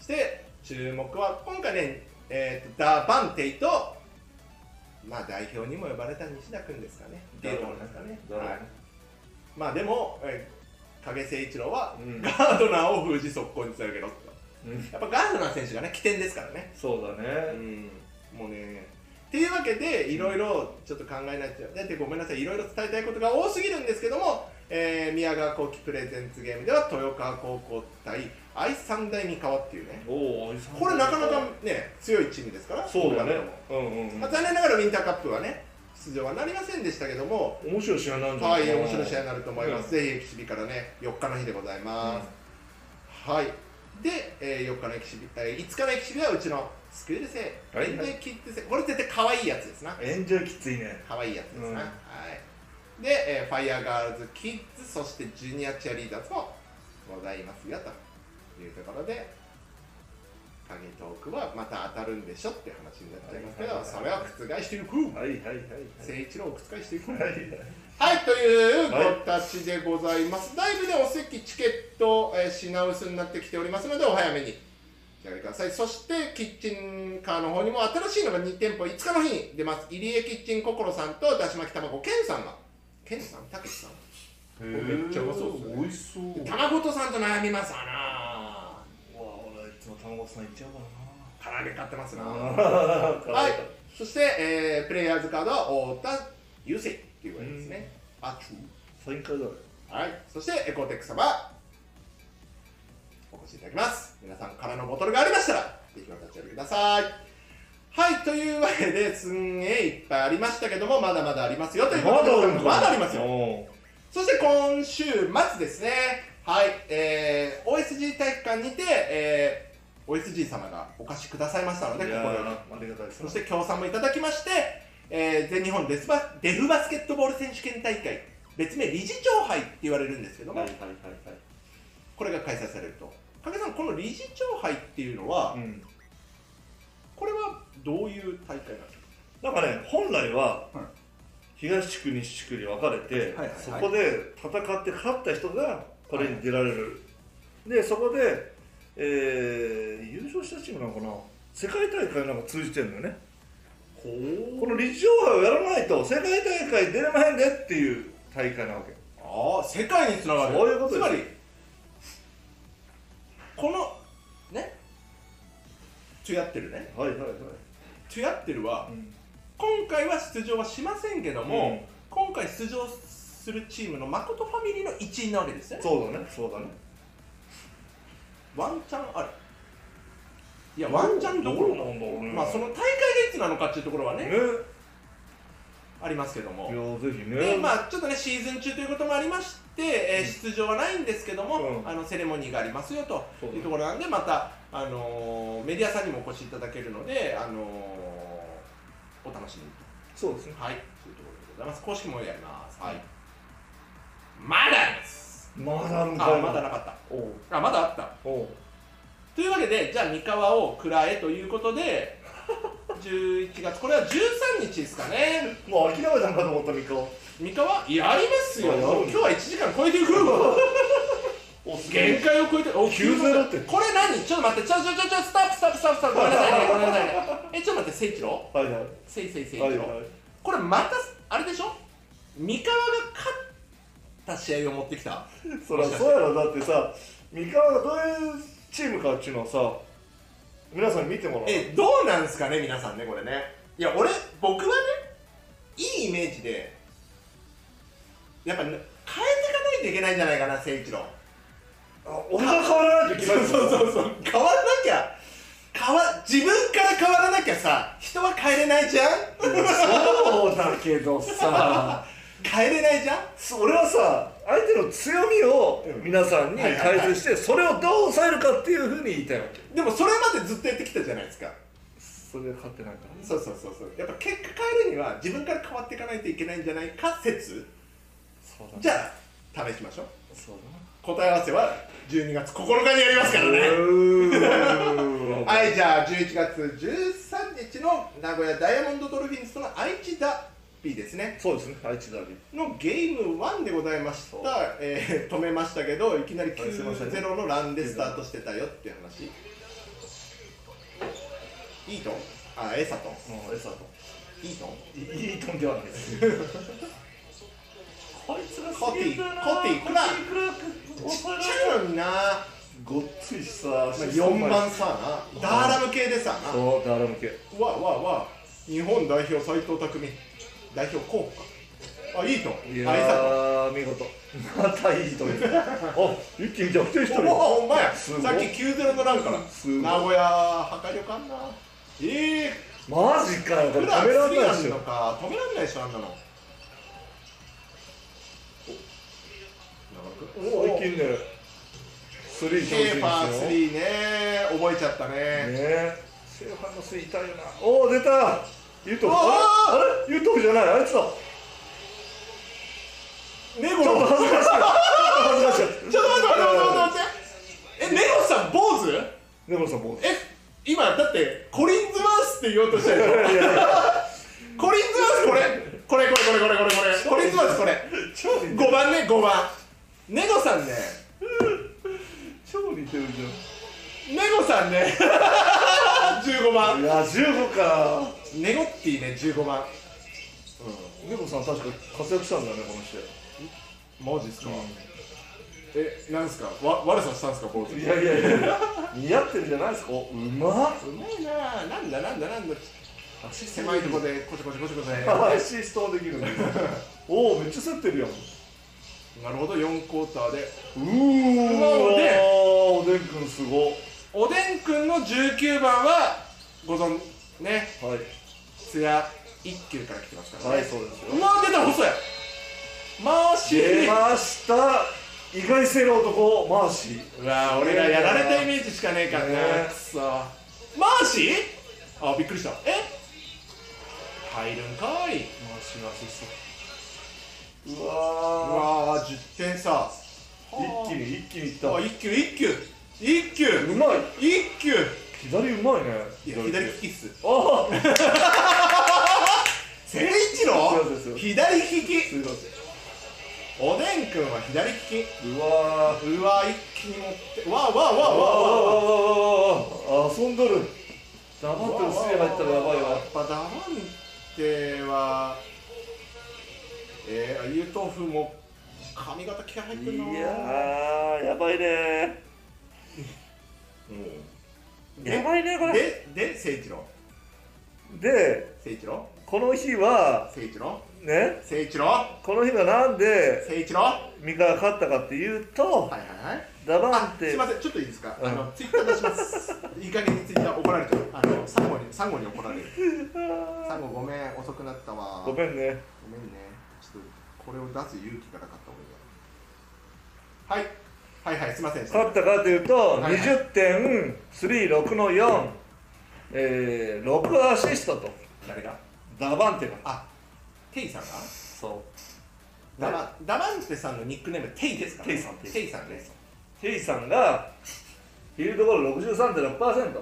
そして注目は今回ね、えーとダ・バンテイとまあ代表にも呼ばれた西田君ですかね。っていうところですかね。はい、まあでも、えー影誠一郎はうん。ガードナーを封じ速攻に伝えるけどうん。やっぱガードナー選手がね起点ですからね。そうだうね。ん。もうね。っていうわけでいろいろちょっと考えないと。だってごめんなさい。いろいろ伝えたいことが多すぎるんですけども、えー宮川幸輝プレゼンツゲームでは豊川高校対愛三大三河っていうね。おこれなかなかね強いチームですからそうだね。うんうんうん。まあ、残念ながらウィンターカップはね出場はなりませんでしたけども。面白い試合なんじゃなはいいかな。面白い試合になると思います、ぜひエキシビからね4日の日でございます、はい。で、えー4日のエキシビ、えー5日のエキシビはうちのスクール生、はい。エンジョイキッズ生。これ絶対可愛いやつですな。エンジョイきついね。可愛いやつですな、うん。はいで、えーファイヤーガールズキッズそしてジュニアチアリーダーズもございますよというところで影トークはまた当たるんでしょって話になっちゃいますけど、はいそれを覆していくはいはいはい誠一郎を覆していくはい。はいはい、という形でございます。だいぶね、お席チケット、えー品薄になってきておりますので、お早めにお上げください。そして、キッチンカーの方にも新しいのが2店舗、5日の日に出ます。入江キッチン心さんとだし巻き卵、ケンさんが。ケンさんたけしさん。へめっちゃうまそうですね。美味しそう。卵とさんと悩みますわなわあ、俺いつも卵さんいっちゃうからな。唐揚げ買ってますな。は <laughs> はい。<laughs> そして、えープレイヤーズカードは太田雄星っていうわけですね。あちゅう？サイン会だね。はい、そしてエコーテック様。お越しいただきます。皆さんからのボトルがありましたらぜひお立ち寄りくださいはいというわけですんげえいっぱいありましたけどもまだまだありますよということでます。まだありますよ。よ。そして今週末ですね。はい。えー、OSG 体育館にて、えー、OSG 様がお貸しくださいましたのでここり。そして協賛もいただきまして、えー全日本デスバデフバスケットボール選手権大会別名理事長杯って言われるんですけども、はいはいはいはい。これが開催されると。影さんこの理事長杯っていうのは、うん。どういう大会なんですか？なんかね、本来ははい。東地区、西地区に分かれて、はいはいはい。そこで戦って勝った人がこれに出られる、でそこで、えー優勝したチームなのかな、世界大会なんか通じてるのよね、ほこの理事長杯をやらないと世界大会出れまへんでっていう大会なわけ、ああ世界につながる。そういうことつまりこのね？トゥヤッテルね。はいはいはい、トゥヤッテルはうん。今回は出場はしませんけども、今回出場するチームの誠ファミリーの一員なわけですよね。そうだね、そうだね、ワンチャンある。いやワンチャンどころ。なんだろうね。まあその大会がいつなのかっていうところはねね、ありますけども。いやぜひね、でまあちょっとねシーズン中ということもありまして、えー出場はないんですけども、うん。あのセレモニーがありますよというところなんでまた、あのーメディアさんにもお越しいただけるので、あのーお楽しみに。そうですね、はい。というところでございます。公式もやります。はい。まだあります。まだあるんかいあまだなかった。あまだあった。というわけでじゃあ三河を食らえということで <laughs> 11月。これは13日ですかね。もう諦めたんかと思った三河。三河やりますよ。今日は1時間超えていくおす <laughs> 限界を超えてお9-0ってこれ何？ちょっと待って。ちょちょちょちょストップストップストップ。ストップ <laughs> ごめんなさいね。ごめんなさいね。えちょっと待って聖一郎はいはい。せいせいせい一郎はいはい。これまたあれでしょ？三河が勝った試合を持ってきた？そりゃそうやろ。だってさ三河がどういうチームかっていうのをさ皆さんに見てもらおう。えどうなんすかね皆さんねこれね。いや俺僕はねいいイメージでやっぱね変えていかないといけないんじゃないかな誠一郎あ俺が変わらないといけない。そうそうそう。変わらなきゃ。変わ自分から変わらなきゃさ人は変えれないじゃん？そうだけどさ。<laughs> 変えれないじゃん？そ俺はさ相手の強みをうん。皆さんに解説してそれをどう抑えるかっていうふうに言いたいわけ。でもそれまでずっとやってきたじゃないですか。それで勝ってないか。らそうそうそうそう。やっぱ結果変えるには自分から変わっていかないといけないんじゃないか説。そうだじゃあ試しましょう答え合わせは12月9日にやりますからね。はいじゃあ11月13日の名古屋ダイヤモンドドルフィンズとの愛知ダービーですね。そうですね愛知ダービー。のゲーム1でございました、えー止めましたけどいきなりはいすいません。9-0のランでスタートしてたよっていう話。いいとあエサとエサといいと <laughs> いいとんではないですこいつがコティコティクラークちっちゃいのにな、ごっついしさ、あ、4番さなダーラム系でさそうダーラム系わわわ日本代表斎藤匠代表候補かあいいといやあエサー見事またいいとあ一気に逆転したとおおほんまやさっき9-0のランから名古屋破壊力あんなええマジかよこれ普段食べられないでしょ止めらんないでしょあんなのおお一気にねスリーシェーファーですよ。3ね覚えちゃったね。ねシェーファーのスリー痛いよな。おお出た。ユト。フああれ？ユトフじゃない。あいつだ。ネゴちょっとの恥ずかしい。ちょっと待って待って待って待って。えネゴさん坊主？でもさもうえ今だってコリンズマウスって言おうとしたでしょ？<laughs> コリンズマウスこれ。これこれこれこれこれ。これコリンズマウスこれ。超似て。る5番ね5番ネゴさんね。超似てるじネゴさんね。15ゃん番いや15か。ネゴッティね15番ネコさん確か活躍したんだよねこの人マジっすか、えなんすか？わ悪さしたんすか坊主いやいやいや。似合ってるじゃないですか？おうまっ。うまいな。なんだなんだなんだ。狭いとこでコチコチコチコチねアシストできる <laughs> んですおおめっちゃ競ってるやんなるほど。4クォーターで。うおでんおでんくんすごおでんくんの19番はご存ね。はい。津屋一級から来てますからね、はいそうですよ。うわ出た細や。マーシ出ーました。意外性の男マーシーうわ俺がやられたイメージしかねえからな、ね。くそ。マーシーあびっくりした。え？入るんかい。マーシーのアシストううわわー10点差ー一気に一気にいった。あ一級一級。一級。うまい。一級。左うまいね。いや左利きっす。あ誠一郎？左利き。すいませおでんくんは左利き。んうわー。うわ一気に持って。わあわあわあわわあわあわあわわわ遊んどる黙ってるスリ入ったらやばいわやっぱダマンテはえー、ユトフも髪型気合入ってるな。いやーやばいね。でやばいねこれ。でで誠一郎。で誠一郎。この日は誠一郎。ね？誠一郎。この日はなんで誠一郎。は三河が勝ったかっていうといはいはい。ダバンテ。あすいませんちょっといいですか、うん。あのツイッター出します。いい加減にツイッター怒られちゃうあのサンゴにサンゴに怒られる。<laughs> サンゴごめん遅くなったわ。ごめんね。ごめんねこれを出す勇気がなかった俺がはい。はいはいすいません。勝ったかというと、はいはい。20点36の4、えー、6アシストと。誰が？ダバンテが。あテイさんが？そう。ダバダバンテさんのニックネームテイですかテイさんテイさん。です。テイさんがフィールドゴール63.6%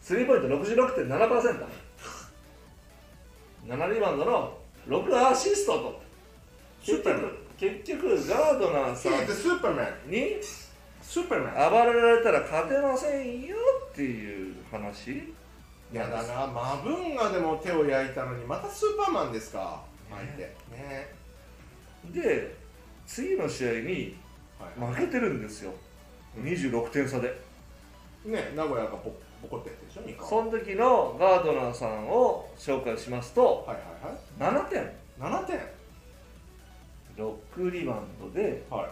スリーポイント66.7%、7リバウンドの6アシストと結局結局ガードナーさんスーパーマン。にスーパーマン。暴れられたら勝てませんよっていう話？やだなマブンガでも手を焼いたのにまたスーパーマンですか？相手。ね。で次の試合にはい。負けてるんですよ。26点差で。ね名古屋がボボコってやつでしょ？その時のガードナーさんを紹介しますとはいはいはい。7点。7点6リバウンドでは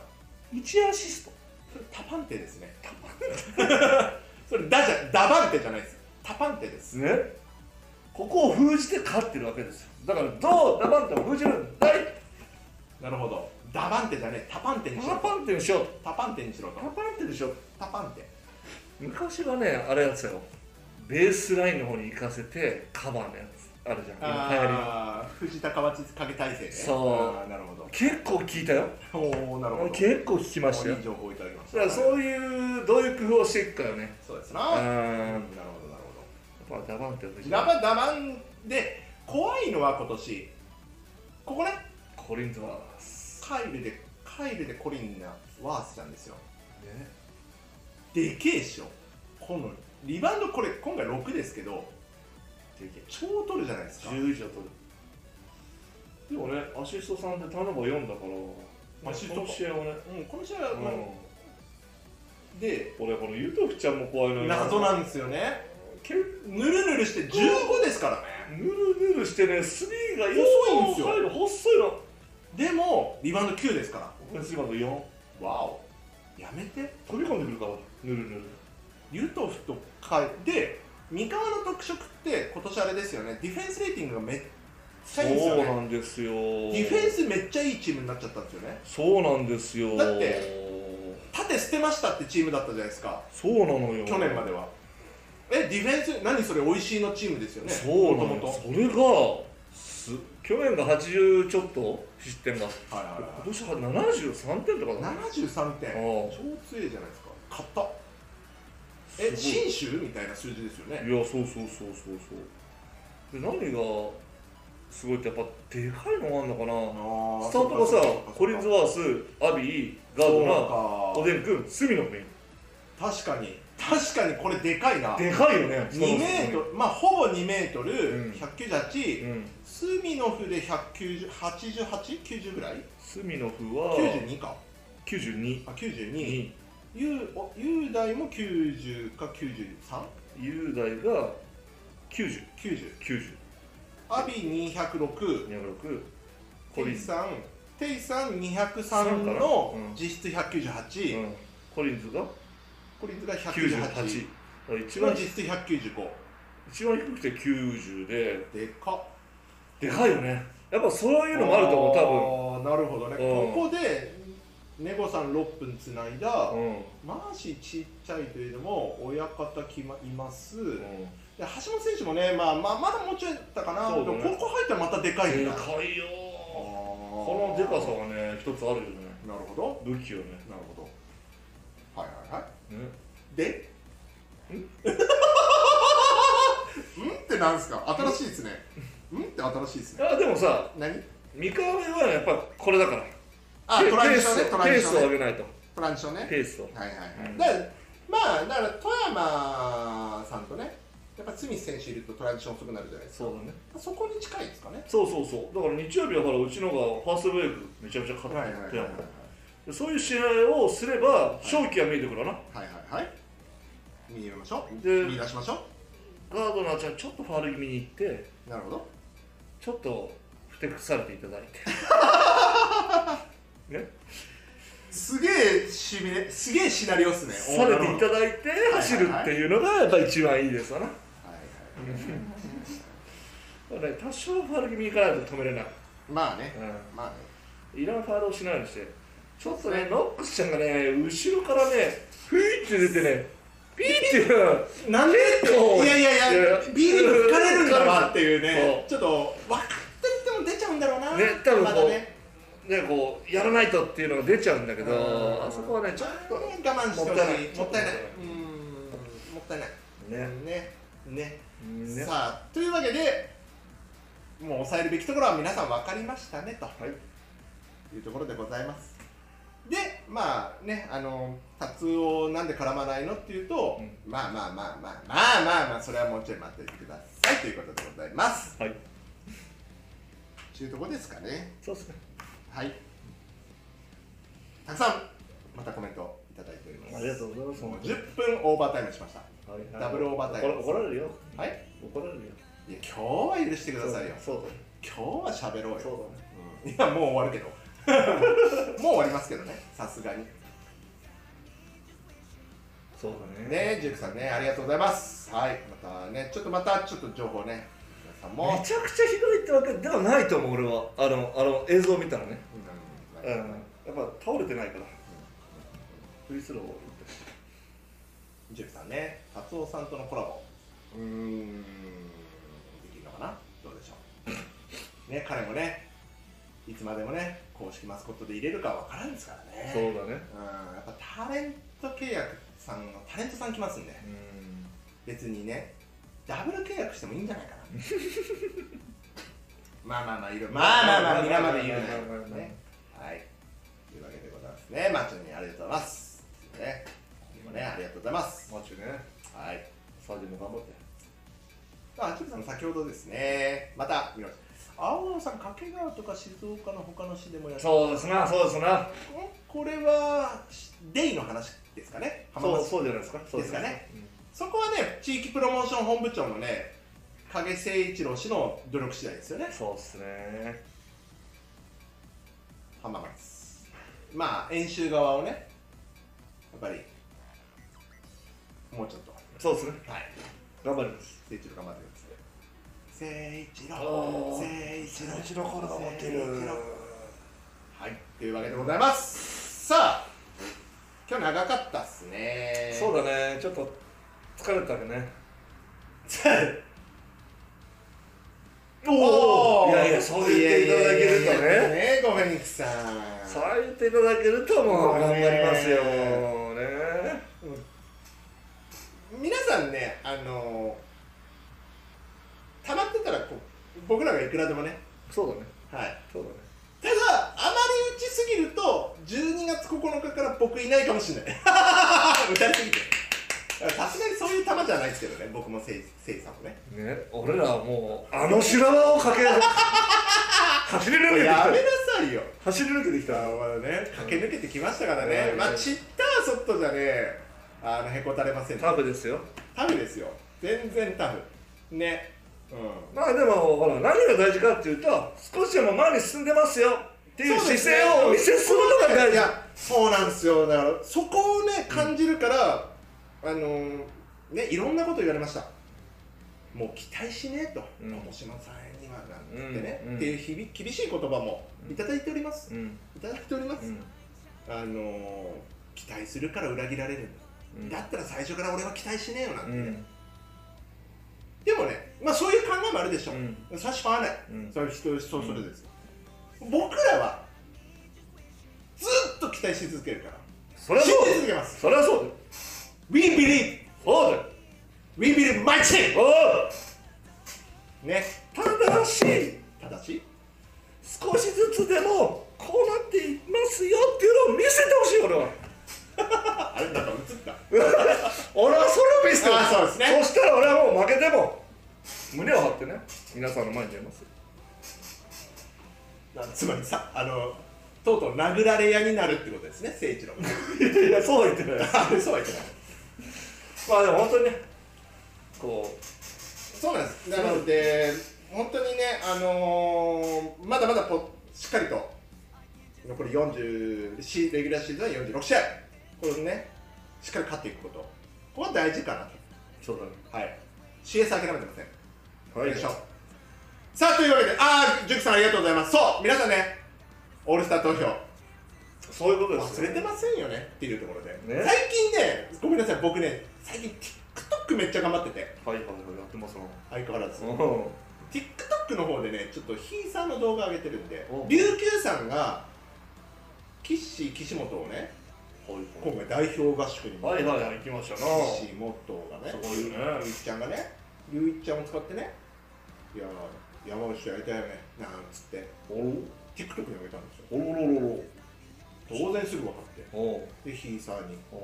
い。1アシスト。それタパンテですね。タパンテ。それダじゃダバンテじゃないですタパンテです。ね。ここを封じて勝ってるわけですよ。だからどうダバンテを封じるんだい。なるほど。ダバンテじゃねえ。タパンテにしろタパンテにしよう。タパンテにしろと。タパンテでしょタパンテ。昔はねあれやつよ。ベースラインの方に行かせてカバーのやつあるじゃん。今流行ああ藤田河内影体制ね。そう。あーなるほど。結構聞いたよ。おおなるほど。結構聞きましたよ。いい情報いただきましだからたそういうどういう工夫をしていくかよね。そうですな。うんうんなるほどなるほやっぱダバンテを封じどダバダバンで怖いのは今年。ここね。コリンズワース。カイルでカイルでコリンナワースなんですよ。でけえっしょ。このリバウンドこれ今回6ですけどでけえ超取るじゃないですか。10以上取る。でもねアシスト3でターンオーバー4だからアシストこの試合はね、うんこの試合は、まあうでん、俺このユトフちゃんも怖いのよ。謎なんですよね。けぬるぬるして15ですからね。ぬるぬるしてねスリーが細いんですよ。細いのでもリバウンド9ですから。オフェンスリバウンド4わおやめて。飛び込んでくるからぬるぬる。ユトフとカイで三河の特色って今年あれですよね。ディフェンスレーティングがめっちゃいいんですよね。そうなんですよ。ディフェンスめっちゃいいチームになっちゃったんですよね。そうなんですよ。だって縦捨てましたってチームだったじゃないですか。そうなのよ。去年までは。えディフェンス何それ美味しいのチームですよね。そうなのそれがす去年が80ちょっと失点が。はいはいはい今年は73点とかだね。73点。超強いじゃないですか。勝ったえ信州みたいな数字ですよね。いやそうそうそうそうそう。で何がすごいってやっぱでかいのがあるのかな。あスタートがさコリンズはワースアビーガードナーおででんくん隅野くん確かに。確かにこれでかいな。でかいよね。2メートル。まあほぼ2メートル、うん。198、うん。スミノフで1908890ぐらい？隅野くは92か。92あ92に雄お雄大も90か 93?90 雄大が9090アビ206 206コリンズ、テイさんテイさん3 203かな？のうん。実質198、うん、コリンズが？コリンズが98 198だから一番。実質195一番低くて90で。でか。っでかいよね。やっぱそういうのもあると思う多あーなるほどね。うん。ここでネゴさん6分つないだ、分うん。マちっちゃいというのも親方きまいます、うん。で橋本選手もね、まあ、まあまだもうちょいだったかな、ね。でもここ入ったらまたでかいんでだかいよここのでかさがね一つあるよね。なるほど。武器よね。なるほど。はいはいはね。いでん？<laughs> んってなんですか？新しいですね。んって新しいですね。あでもさ何？三河はやっぱこれだからあペトランジションねペーストランペースをジションね上げないと。トランジションね。ペースを。はいはいはい、うんだからまあだから富山さんとねやっぱスミス選手いるとトランジション遅くなるじゃないですか。そうだね。そこに近いですかね。そうそうそう。だから日曜日はほらうちのがファーストブレイクめちゃめちゃ勝ってる富山でそういう試合をすれば勝機が見えてくるな。はいはいはい。見ましょう。で見出しましょガードナーちゃんちょっとファウル気味に行ってうなるほど。ちょっとふてくされていただいて <laughs> ね。すげえシミュレすげえシナリオっすねされていただいて走るっていうのがやっぱ一番いいですわな、はいはい。だからね多少ファウル気味にいかないと止めれない、まあねうまあね。ん、いらんファウルをしないようにして。ちょっとねノックスちゃんがね後ろからねふいって出てねピーって？なんでいやいやいやビールに吹かれるんだわっていうね。そちょっと分かってても出ちゃうんだろうな。ね多分こうねねこうやらないとっていうのが出ちゃうんだけどうん。あそこはねちょっと我慢してほしいもったいない。もったいない。もったいない。ね。ね。ね。ねさあというわけでもう抑えるべきところは皆さん分かりましたねと。はい。いうところでございます。でまあねあのカツオなんで絡まないのっていうと、うん。まあまあまあまあまあまあまあそれはもうちょい待っていてくださいということでございます。はい。というとこですかね。そうですねはい。たくさんまたコメントいただいております。ありがとうございます。もう10分オーバータイムしました。はいはい。ダブルオーバータイム。怒られるよ。はい。怒られるよ。いや今日は許してくださいよ。そうだね。今日は喋ろうよ。そうだね。うん。いやもう終わるけど。<laughs> もう終わりますけどね。さすがに。そうだね。ねジュークさんねありがとうございます。はい。またねちょっとまたちょっと情報ねもめちゃくちゃひどいってわけではないと思う俺は。あのあの映像見たらね。ううん。んやっぱ倒れてないから。フリースローをジュークさんね達夫さんとのコラボ。うーん。できるのかな？どうでしょう？<laughs> ね彼もねいつまでもね公式マスコットで入れるかわからんですからね。そうだね。うん。やっぱタレント契約さんのタレントさん来ますんで。うん。別にねダブル契約してもいいんじゃないかな <laughs> まあまあまあいろいろまあまあまあ皆まで言うまあまあまあまあねはいというわけでございますねマッチョにありがとうございますね今ねありがとうございますマッチねはいサージも頑張ってあ、チュさん先ほどですね、また見ま。青野さん、掛川とか静岡の他の市でもやってそうですなそうですなこれはデイの話ですかね、浜そう松そうじゃないですかそうですかねうんそこはね、地域プロモーション本部長のね、影誠一郎氏の努力次第ですよね、そうっすね。浜松。まあ、演習側をね、やっぱり、もうちょっと、そうっすね。はい、頑張ります。誠一郎頑張ってください。誠一郎、誠一郎、一郎これが持ってる。誠一郎はい、というわけでございます。さあ、今日長かったっすね。そうだね。ちょっと疲れたね <laughs> おーいやいやそう言っていただけるとねいやいやいやねゴフェニックスさん。そう言っていただけるともう頑張りますよねね皆さんね、あのー、溜まってたらこう僕らがいくらでもね、そうだねはい。そうだねただ、あまり打ちすぎると、12月9日から僕いないかもしれない。<laughs> 打たれすぎて。さすがにそういう球じゃないですけどね、僕もせいせいさんもね。ね俺らはもうあの修羅場を駆け <laughs> 走り抜けてきたやめなさいよ。走り抜けてきたあまあね、駆け抜けてきましたからね、うんまあ、ちったーソットじゃね、あのへこたれませんタフですよタフですよ、全然タフ。ね。うん。まあでもほら何が大事かっていうと少しでも前に進んでますよっていう姿勢をお見せするのが大事いやそうなんですよだからそこをね感じるから、あのーねいろんなこと言われました。もう期待しねえと。うん友島さんにはなんてね、うんうん。っていうひび厳しい言葉もいただいております、うん。いただいております、うん。あのー期待するから裏切られる。うん。だったら最初から俺は期待しねえよなんてね、うん。でもねまあそういう考えもあるでしょ、うん。差し合わない、うん。そういう人人それぞれです。よ、僕らはずっと期待し続けるから。信それはそう。それはそう We believe そうだよ We believe my team ね。ただしただし少しずつでもこうなっていますよっていうのを見せてほしい俺は。<laughs> あれなんか映った。<laughs> 俺はそれを見せてほしい。あそうですね。そしたら俺はもう負けても胸を張ってね皆さんの前に出ますなつまりさあのとうとう殴られ屋になるってことですね誠一郎 <laughs> いやいやそうは言ってない。あそうは言ってないまあでも本当にねこそうなんです。なので本当にねあのーまだまだぽしっかりと残り40シレギュラーシーズンは46試合。これねしっかり勝っていくこと。ここは大事かなと。うそうだね。はい。CS 諦めてません。はい。よいしょ。さあというわけでああジュクさんありがとうございます。そう皆さんねオールスター投票。そういうことです忘れてませんよね。っていうところで、ね。最近ねごめんなさい。僕ね最近 TikTok めっちゃ頑張ってて。はいはいはいやってますな。相変わらず。うん。TikTok の方でねちょっとヒーさんの動画上げてるんでお。琉球さんが岸岸本をね今回代表合宿にはいはいはい行きましたな。岸本がねすごいよね。龍一ちゃんがね龍一ちゃんを使ってねいや山内とやりたいよねなんつっておろ。TikTok に上げたんですよ。おろろろろ。当然すぐ分かってでヒーサーにちょ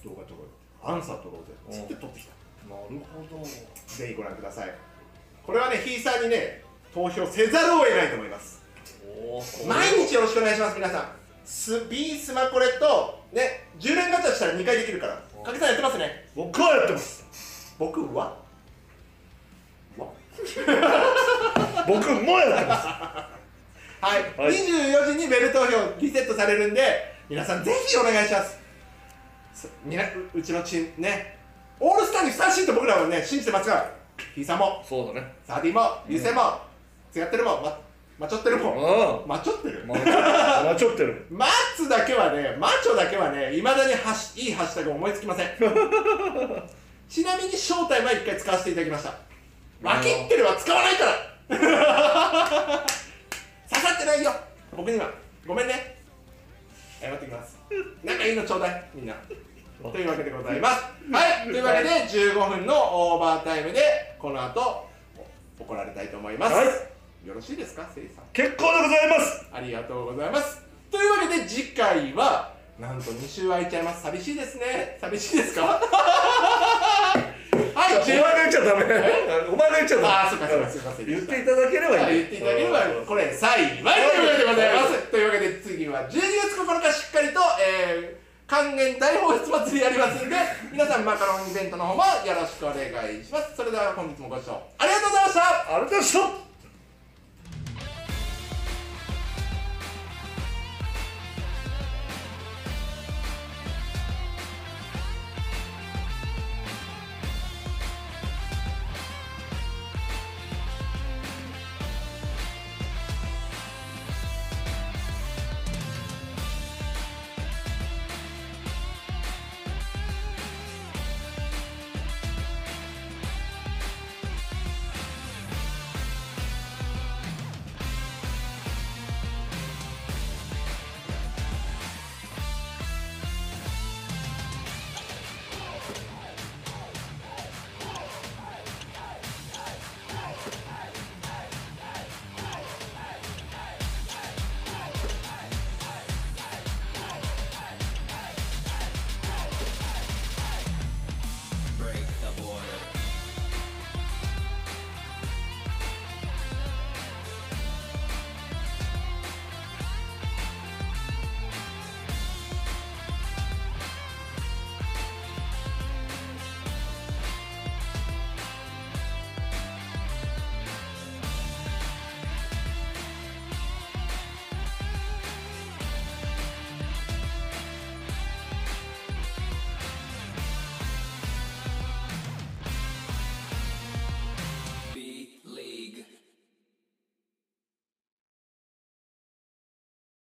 っと動画撮ろうアンサー撮ろうぜつって撮ってきた。なるほど。ぜひご覧ください。これはねヒーサーにね投票せざるを得ないと思います。毎日よろしくお願いします皆さん。ス B スマコレとね10連ガチャしたら2回できるから。かけさんやってますね。僕はやってます。僕は？わ？<laughs> 僕もやってます。はい、はい。24時にベル投票リセットされるんで皆さんぜひお願いしますううちのチームね。オールスターにふさわしいと僕らはね信じてますから。ヒーさんも。そうだね。サーディも流星もつやってるもままちょってるもうまちょってる。んまちょってる。マッツだけはねマチョだけはねいまだにハッシいいハッシュタグ思いつきません。<laughs> ちなみに正体は一回使わせていただきました。脇ってるは使わないから。<laughs> 刺さってないよ。僕には。ごめんね。謝ってきますなんかいいのちょうだいみんな。というわけでございます。はい。というわけで15分のオーバータイムでこの後怒られたいと思います、はい。よろしいですかせいさん。結構でございます。ありがとうございます。というわけで次回はなんと2週空いちゃいます。寂しいですね。寂しいですか？はい、お前が言っちゃダメ。お前が言っちゃダメあー、そうかそうかすいません。言っていただければいい。言っていただければこれ幸いというわけでございます。というわけで次は12月9日しっかりと、えー、還元大放出祭りやりますんで皆さんマカロンイベントの方もよろしくお願いします。それでは本日もご視聴ありがとうございました。あれでした